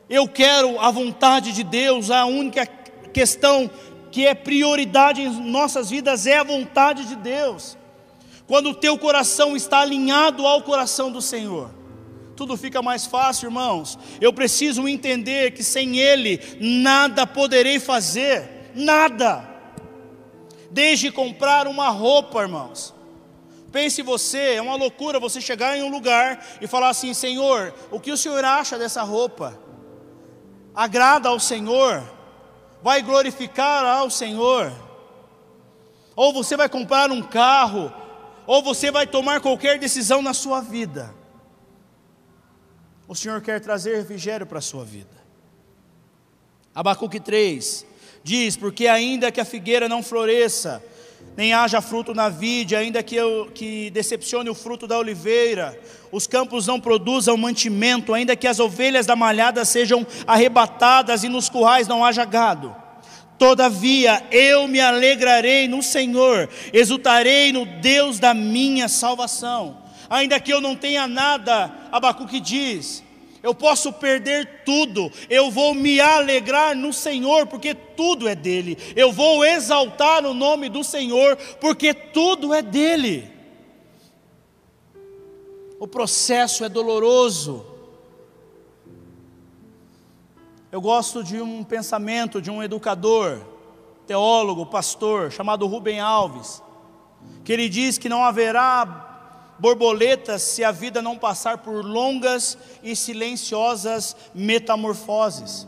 Eu quero a vontade de Deus, a única questão que é prioridade em nossas vidas é a vontade de Deus. Quando o teu coração está alinhado ao coração do Senhor, tudo fica mais fácil, irmãos. Eu preciso entender que sem Ele nada poderei fazer, nada. Desde comprar uma roupa, irmãos. Pense você, é uma loucura você chegar em um lugar e falar assim: Senhor, o que o Senhor acha dessa roupa? Agrada ao Senhor? Vai glorificar ao Senhor? Ou você vai comprar um carro, ou você vai tomar qualquer decisão na sua vida o Senhor quer trazer refrigério para a sua vida. Abacuque 3 diz: Porque ainda que a figueira não floresça, nem haja fruto na vide, ainda que, eu, que decepcione o fruto da oliveira, os campos não produzam mantimento, ainda que as ovelhas da malhada sejam arrebatadas e nos currais não haja gado. Todavia eu me alegrarei no Senhor, exultarei no Deus da minha salvação ainda que eu não tenha nada, Abacuque diz, eu posso perder tudo, eu vou me alegrar no Senhor, porque tudo é dele, eu vou exaltar o nome do Senhor, porque tudo é dele. O processo é doloroso. Eu gosto de um pensamento de um educador, teólogo, pastor, chamado Rubem Alves, que ele diz que não haverá borboletas se a vida não passar por longas e silenciosas metamorfoses.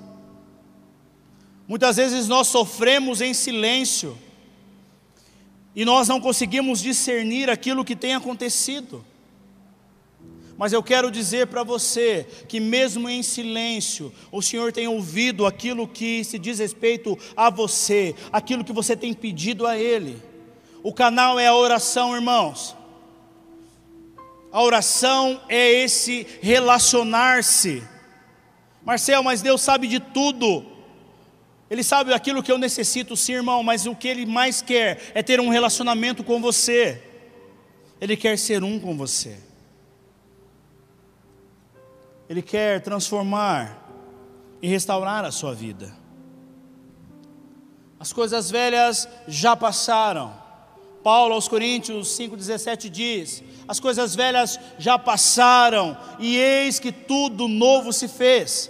Muitas vezes nós sofremos em silêncio e nós não conseguimos discernir aquilo que tem acontecido. Mas eu quero dizer para você que, mesmo em silêncio, o Senhor tem ouvido aquilo que se diz respeito a você, aquilo que você tem pedido a Ele. O canal é a oração, irmãos. A oração é esse relacionar-se. Marcel, mas Deus sabe de tudo. Ele sabe aquilo que eu necessito, sim, irmão, mas o que Ele mais quer é ter um relacionamento com você. Ele quer ser um com você. Ele quer transformar e restaurar a sua vida. As coisas velhas já passaram Paulo aos Coríntios 5,17 diz: As coisas velhas já passaram, e eis que tudo novo se fez.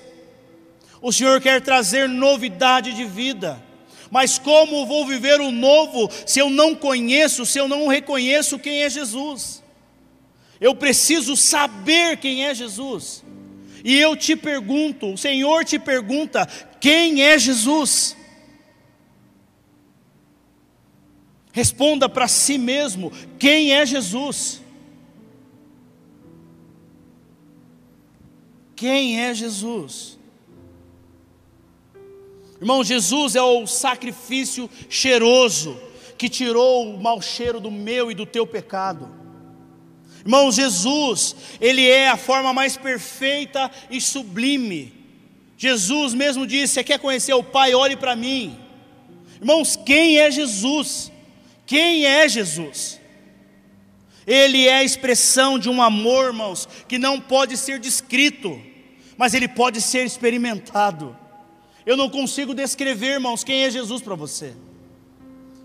O Senhor quer trazer novidade de vida, mas como vou viver o novo se eu não conheço, se eu não reconheço quem é Jesus? Eu preciso saber quem é Jesus. E eu te pergunto, o Senhor te pergunta: quem é Jesus? Responda para si mesmo: quem é Jesus? Quem é Jesus? Irmão, Jesus é o sacrifício cheiroso que tirou o mau cheiro do meu e do teu pecado. Irmão, Jesus, Ele é a forma mais perfeita e sublime. Jesus mesmo disse: Você quer conhecer o Pai? Olhe para mim. Irmãos, quem é Jesus? Quem é Jesus? Ele é a expressão de um amor, irmãos, que não pode ser descrito, mas ele pode ser experimentado. Eu não consigo descrever, irmãos, quem é Jesus para você.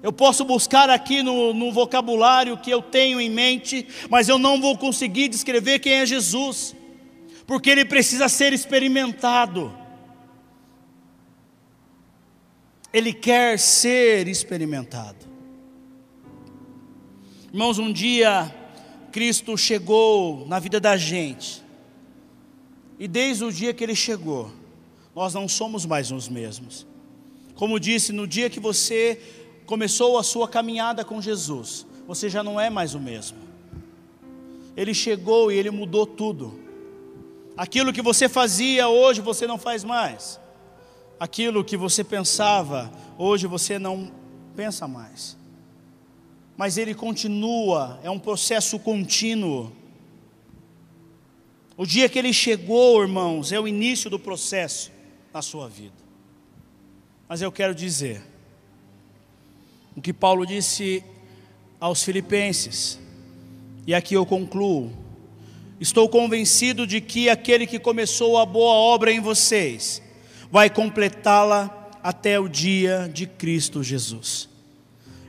Eu posso buscar aqui no, no, vocabulário que eu tenho em mente, mas eu não vou conseguir descrever quem é Jesus, porque ele precisa ser experimentado. Ele quer ser experimentado. Irmãos, um dia Cristo chegou na vida da gente, e desde o dia que ele chegou, nós não somos mais os mesmos. Como disse, no dia que você começou a sua caminhada com Jesus, você já não é mais o mesmo. Ele chegou e ele mudou tudo. Aquilo que você fazia hoje você não faz mais. Aquilo que você pensava hoje você não pensa mais mas ele continua, é um processo contínuo. O dia que ele chegou, irmãos, é o início do processo na sua vida. Mas eu quero dizer, o que Paulo disse aos Filipenses, e aqui eu concluo: estou convencido de que aquele que começou a boa obra em vocês, vai completá-la até o dia de Cristo Jesus.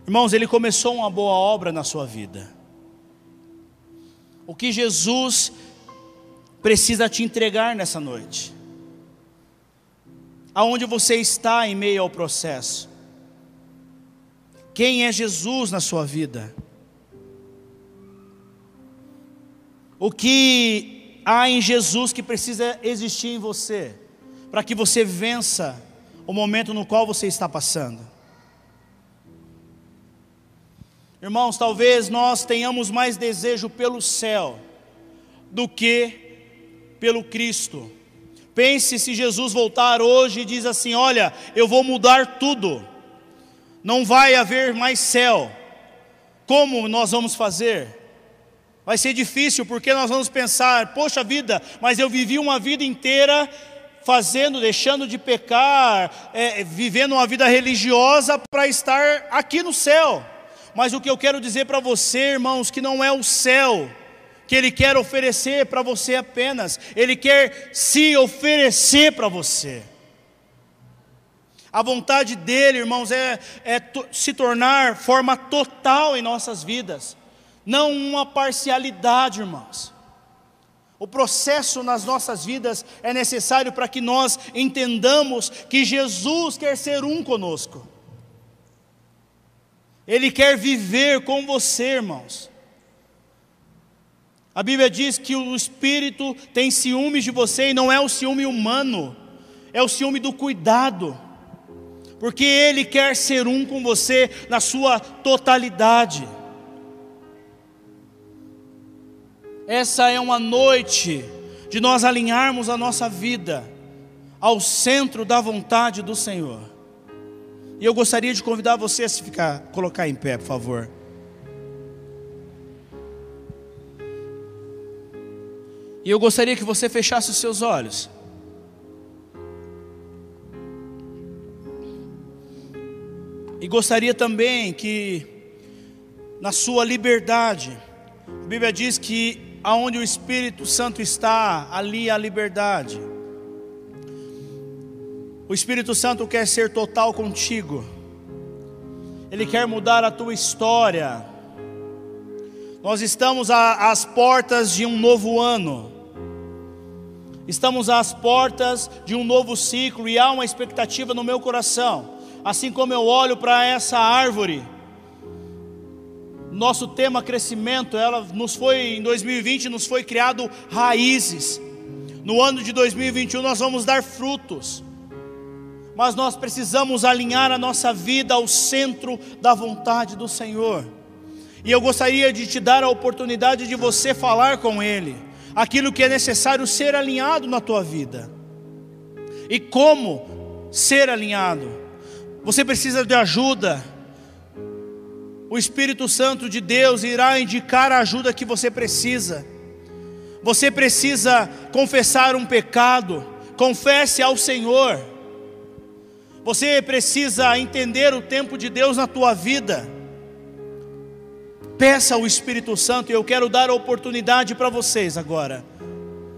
Irmãos, ele começou uma boa obra na sua vida. O que Jesus precisa te entregar nessa noite? Aonde você está em meio ao processo? Quem é Jesus na sua vida? O que há em Jesus que precisa existir em você, para que você vença o momento no qual você está passando? Irmãos, talvez nós tenhamos mais desejo pelo céu do que pelo Cristo. Pense se Jesus voltar hoje e diz assim: Olha, eu vou mudar tudo, não vai haver mais céu. Como nós vamos fazer? Vai ser difícil porque nós vamos pensar: Poxa vida, mas eu vivi uma vida inteira fazendo, deixando de pecar, é, vivendo uma vida religiosa para estar aqui no céu. Mas o que eu quero dizer para você, irmãos, que não é o céu que Ele quer oferecer para você apenas, Ele quer se oferecer para você. A vontade dEle, irmãos, é, é se tornar forma total em nossas vidas, não uma parcialidade, irmãos. O processo nas nossas vidas é necessário para que nós entendamos que Jesus quer ser um conosco. Ele quer viver com você, irmãos. A Bíblia diz que o Espírito tem ciúmes de você e não é o ciúme humano, é o ciúme do cuidado, porque Ele quer ser um com você na sua totalidade. Essa é uma noite de nós alinharmos a nossa vida ao centro da vontade do Senhor. E eu gostaria de convidar você a se ficar, colocar em pé, por favor. E eu gostaria que você fechasse os seus olhos. E gostaria também que, na sua liberdade, a Bíblia diz que aonde o Espírito Santo está, ali há liberdade. O Espírito Santo quer ser total contigo, Ele quer mudar a tua história. Nós estamos às portas de um novo ano, estamos às portas de um novo ciclo e há uma expectativa no meu coração, assim como eu olho para essa árvore. Nosso tema crescimento, ela nos foi em 2020 nos foi criado raízes. No ano de 2021 nós vamos dar frutos. Mas nós precisamos alinhar a nossa vida ao centro da vontade do Senhor. E eu gostaria de te dar a oportunidade de você falar com Ele aquilo que é necessário ser alinhado na tua vida. E como ser alinhado? Você precisa de ajuda. O Espírito Santo de Deus irá indicar a ajuda que você precisa. Você precisa confessar um pecado, confesse ao Senhor. Você precisa entender o tempo de Deus na tua vida. Peça ao Espírito Santo, e eu quero dar a oportunidade para vocês agora.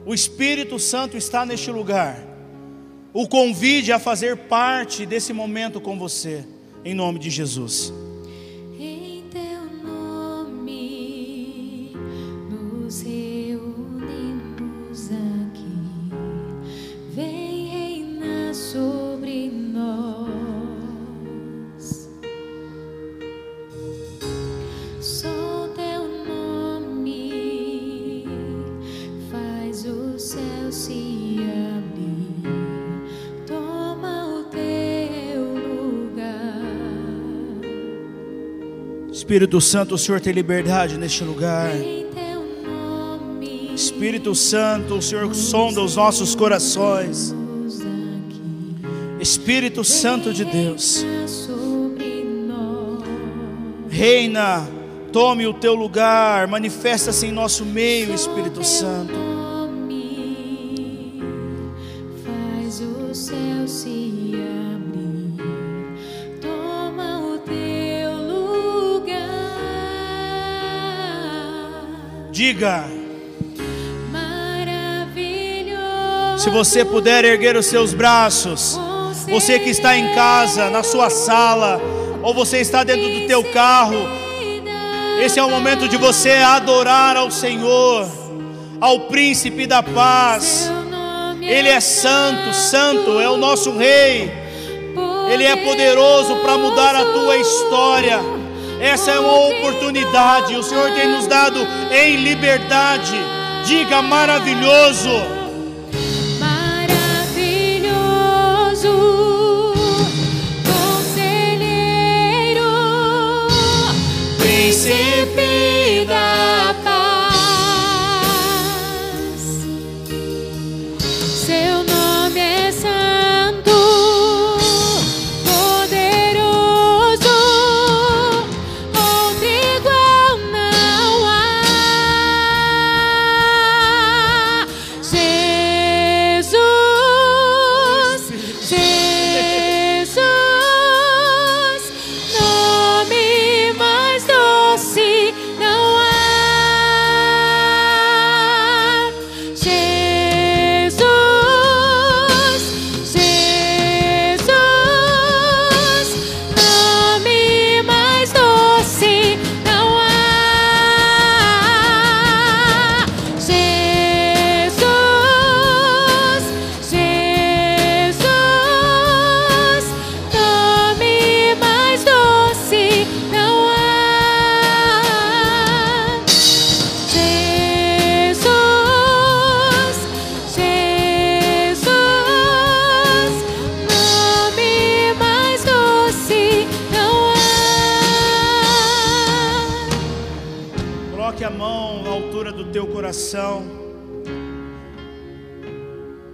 O Espírito Santo está neste lugar. O convide a fazer parte desse momento com você, em nome de Jesus. Espírito Santo, o Senhor tem liberdade neste lugar. Espírito Santo, o Senhor sonda os nossos corações. Espírito Santo de Deus, reina, tome o teu lugar, manifesta-se em nosso meio, Espírito Santo. Diga. Se você puder erguer os seus braços, você que está em casa, na sua sala, ou você está dentro do teu carro, esse é o momento de você adorar ao Senhor, ao príncipe da paz. Ele é santo, santo é o nosso rei. Ele é poderoso para mudar a tua história. Essa é uma oportunidade, o Senhor tem nos dado em liberdade. Diga maravilhoso. Maravilhoso,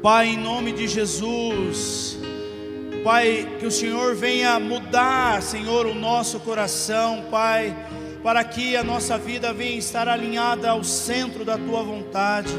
Pai, em nome de Jesus. Pai, que o Senhor venha mudar, Senhor, o nosso coração, Pai, para que a nossa vida venha estar alinhada ao centro da tua vontade.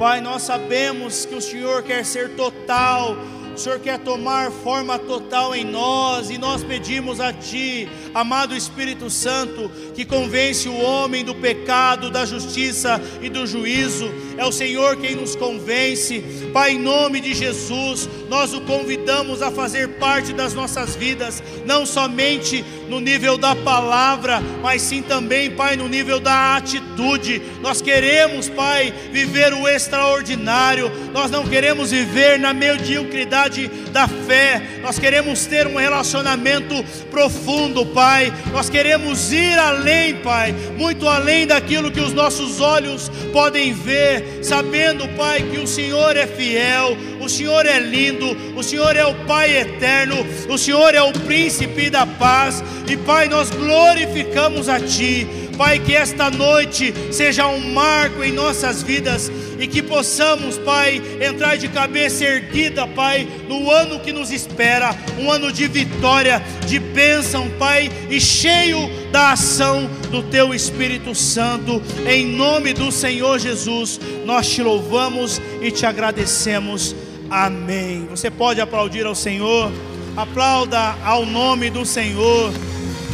Pai, nós sabemos que o Senhor quer ser total, o Senhor quer tomar forma total em nós, e nós pedimos a Ti, amado Espírito Santo, que convence o homem do pecado, da justiça e do juízo. É o Senhor quem nos convence. Pai, em nome de Jesus, nós o convidamos a fazer parte das nossas vidas, não somente no nível da palavra, mas sim também, Pai, no nível da atitude. Nós queremos, Pai, viver o extraordinário, nós não queremos viver na mediocridade da fé. Nós queremos ter um relacionamento profundo, Pai. Nós queremos ir além, Pai, muito além daquilo que os nossos olhos podem ver, sabendo, Pai, que o Senhor é fiel, o Senhor é lindo, o Senhor é o Pai eterno, o Senhor é o príncipe da paz. E Pai, nós glorificamos a Ti. Pai, que esta noite seja um marco em nossas vidas e que possamos, Pai, entrar de cabeça erguida, Pai, no ano que nos espera, um ano de vitória, de bênção, Pai, e cheio da ação do Teu Espírito Santo, em nome do Senhor Jesus, nós te louvamos e te agradecemos. Amém. Você pode aplaudir ao Senhor, aplauda ao nome do Senhor.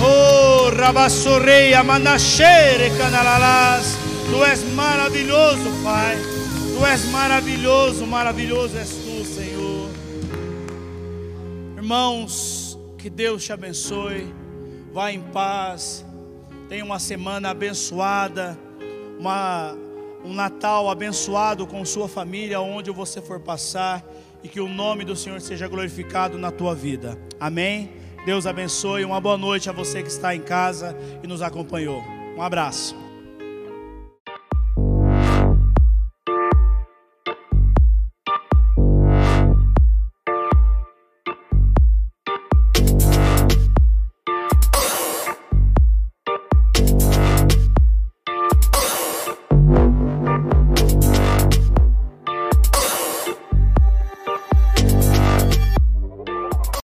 Oh, Rabassoreia, Manachere, Canalalás. Tu és maravilhoso, Pai. Tu és maravilhoso, maravilhoso és tu, Senhor. Irmãos, que Deus te abençoe. Vá em paz. Tenha uma semana abençoada, uma, um Natal abençoado com sua família, onde você for passar, e que o nome do Senhor seja glorificado na tua vida. Amém. Deus abençoe. Uma boa noite a você que está em casa e nos acompanhou. Um abraço.